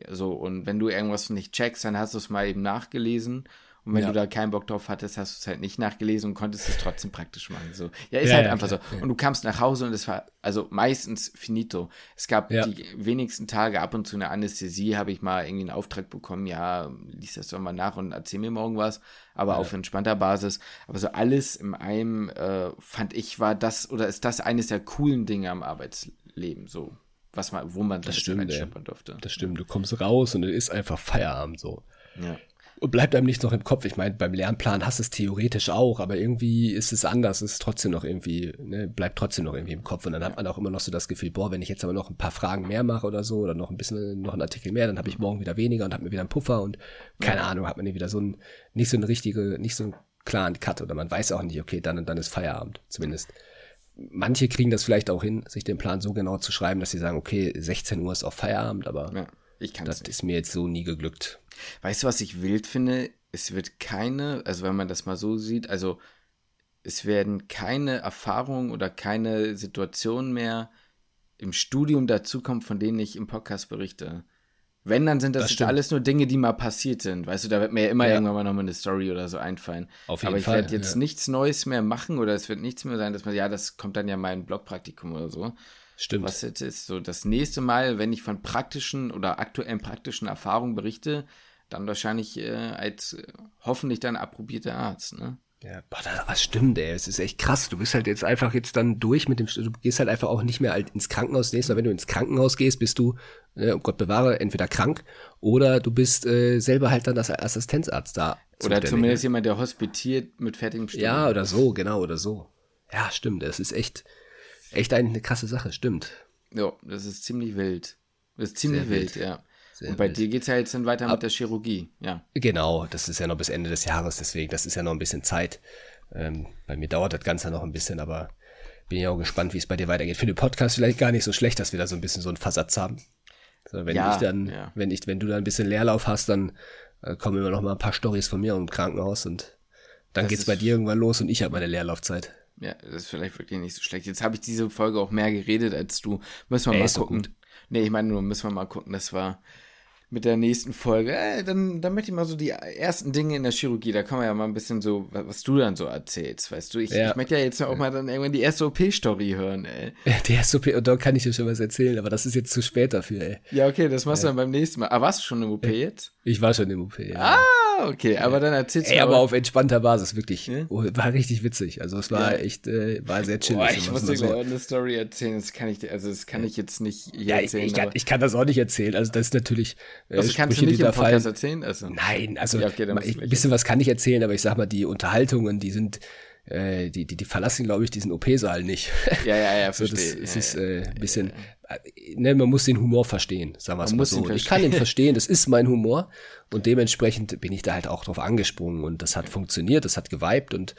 so, und wenn du irgendwas nicht checkst, dann hast du es mal eben nachgelesen. Und wenn ja. du da keinen Bock drauf hattest, hast du es halt nicht nachgelesen und konntest es trotzdem praktisch machen. So. Ja, ist ja, halt ja, einfach so. Und du kamst nach Hause und es war, also meistens finito. Es gab die wenigsten Tage ab und zu eine Anästhesie, habe ich mal irgendwie einen Auftrag bekommen, ja, lies das doch mal nach und erzähl mir morgen was, aber auf entspannter Basis. Aber so alles in einem, äh, fand ich, war das oder ist das eines der coolen Dinge am Arbeitsleben, so was man, wo man das stimmt, durfte. Das stimmt, du kommst raus und es ist einfach Feierabend so. Ja. Und bleibt einem nicht noch im Kopf. Ich meine, beim Lernplan hast du es theoretisch auch, aber irgendwie ist es anders. Es ist trotzdem noch irgendwie, ne, bleibt trotzdem noch irgendwie im Kopf. Und dann hat man auch immer noch so das Gefühl, boah, wenn ich jetzt aber noch ein paar Fragen mehr mache oder so, oder noch ein bisschen, noch einen Artikel mehr, dann habe ich morgen wieder weniger und habe mir wieder einen Puffer und keine. Ahnung, hat man wieder so ein, nicht so eine richtige, nicht so einen klaren Cut oder man weiß auch nicht, okay, dann und dann ist Feierabend, zumindest manche kriegen das vielleicht auch hin, sich den Plan so genau zu schreiben, dass sie sagen, okay, 16 Uhr ist auf Feierabend, aber ja, ich das nicht. ist mir jetzt so nie geglückt. Weißt du, was ich wild finde? Es wird keine, also wenn man das mal so sieht, also es werden keine Erfahrungen oder keine Situationen mehr im Studium dazukommen, von denen ich im Podcast berichte. Wenn, dann sind das, das alles nur Dinge, die mal passiert sind. Weißt du, da wird mir ja immer ja. irgendwann mal nochmal eine Story oder so einfallen. Auf jeden Aber ich werde jetzt ja. nichts Neues mehr machen oder es wird nichts mehr sein, dass man, ja, das kommt dann ja mein Blogpraktikum oder so. Stimmt. Was jetzt ist. So, das nächste Mal, wenn ich von praktischen oder aktuellen praktischen Erfahrungen berichte, dann wahrscheinlich äh, als äh, hoffentlich dann approbierter Arzt, ne? Ja, boah, das stimmt, ey. Es ist echt krass. Du bist halt jetzt einfach jetzt dann durch mit dem, du gehst halt einfach auch nicht mehr halt ins Krankenhaus. Nächstes Mal, wenn du ins Krankenhaus gehst, bist du, äh, oh Gott bewahre, entweder krank oder du bist äh, selber halt dann als Assistenzarzt da. Oder zumindest jemand, der hospitiert mit fertigem Studium. Ja, oder so, genau, oder so. Ja, stimmt. Es ist echt, echt eine krasse Sache, stimmt. Ja, das ist ziemlich wild. Das ist ziemlich wild, wild, ja. Sehr und bei wild. dir geht es ja jetzt dann weiter Ab, mit der Chirurgie, ja. Genau, das ist ja noch bis Ende des Jahres, deswegen, das ist ja noch ein bisschen Zeit. Ähm, bei mir dauert das Ganze noch ein bisschen, aber bin ja auch gespannt, wie es bei dir weitergeht. Für den Podcast vielleicht gar nicht so schlecht, dass wir da so ein bisschen so einen Versatz haben. So, wenn ja, ich dann, ja. wenn ich, wenn du da ein bisschen Leerlauf hast, dann äh, kommen immer noch mal ein paar Stories von mir im Krankenhaus und dann das geht's bei dir irgendwann los und ich habe meine Leerlaufzeit. Ja, das ist vielleicht wirklich nicht so schlecht. Jetzt habe ich diese Folge auch mehr geredet als du. Müssen wir Ey, mal gucken. So nee, ich meine nur, müssen wir mal gucken. Das war, mit der nächsten Folge. Äh, dann, dann möchte ich mal so die ersten Dinge in der Chirurgie, da kann man ja mal ein bisschen so, was du dann so erzählst, weißt du. Ich, ja. ich möchte ja jetzt auch mal dann irgendwann die erste OP-Story hören, ey. Die erste OP, und da kann ich dir schon was erzählen, aber das ist jetzt zu spät dafür, ey. Ja, okay, das machst ja. du dann beim nächsten Mal. Ah, warst du schon im OP jetzt? Ich war schon im OP, ja. Ah! Okay, aber dann erzählst du. Ey, aber auf entspannter Basis, wirklich. Ja? Oh, war richtig witzig. Also es war ja. echt, äh, war sehr chillig. Boah, ich muss dir so. eine Story erzählen. Das kann ich, also das kann ich jetzt nicht ja, erzählen. Ich, kann, ich kann das auch nicht erzählen. Also das ist natürlich. Äh, also kannst du nicht im Podcast fallen. erzählen? Also. Nein, also ja, okay, ein bisschen was kann ich erzählen, aber ich sag mal, die Unterhaltungen, die sind äh, die, die, die verlassen, glaube ich, diesen OP-Saal nicht. Ja, ja, ja, verstehe. so, das, es ist äh, ein bisschen, äh, ne, man muss den Humor verstehen, sagen wir es mal so. Ich kann ihn verstehen, das ist mein Humor und dementsprechend bin ich da halt auch drauf angesprungen und das hat funktioniert, das hat geweibt und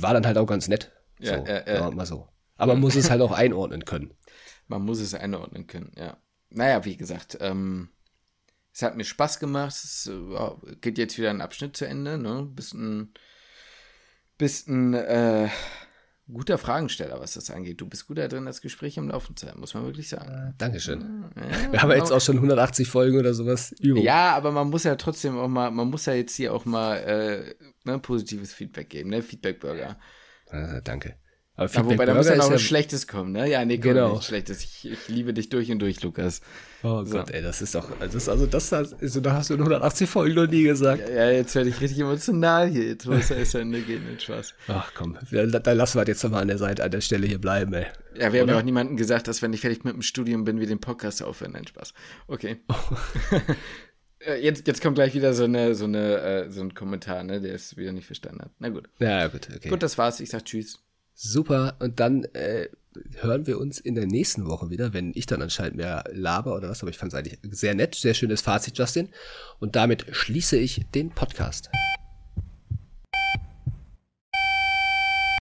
war dann halt auch ganz nett. So, ja, ja, ja. mal so. Aber man muss es halt auch einordnen können. Man muss es einordnen können, ja. Naja, wie gesagt, ähm, es hat mir Spaß gemacht. Es äh, geht jetzt wieder ein Abschnitt zu Ende, ne? Bist ein bist ein äh, guter Fragensteller, was das angeht. Du bist gut da drin, das Gespräch im Laufen zu haben, muss man wirklich sagen. Dankeschön. Ja, Wir haben ja jetzt auch schon 180 Folgen oder sowas Übung. Ja, aber man muss ja trotzdem auch mal, man muss ja jetzt hier auch mal äh, ne, positives Feedback geben, ne? Feedback-Burger. Äh, danke. Aber ja, wobei, da muss ja noch was Schlechtes kommen, ne? Ja, nee, komm, genau. nicht Schlechtes. Ich, ich, liebe dich durch und durch, Lukas. Oh so. Gott, ey, das ist doch, das ist, also das, also, da hast du in 180 Folgen noch nie gesagt. Ja, ja jetzt werde ich richtig emotional hier. Jetzt muss er zu Ende gehen, mit Spaß. Ach komm, dann lassen wir jetzt nochmal an der Seite, an der Stelle hier bleiben, ey. Ja, wir Oder? haben ja auch niemandem gesagt, dass wenn ich fertig mit dem Studium bin, wir den Podcast aufhören. Nein, Spaß. Okay. Oh. Jetzt, jetzt kommt gleich wieder so, eine, so, eine, äh, so ein Kommentar, ne, der es wieder nicht verstanden hat. Na gut. Ja, gut, okay. Gut, das war's. Ich sag Tschüss. Super. Und dann äh, hören wir uns in der nächsten Woche wieder, wenn ich dann anscheinend mehr laber oder was. Aber ich fand es eigentlich sehr nett. Sehr schönes Fazit, Justin. Und damit schließe ich den Podcast.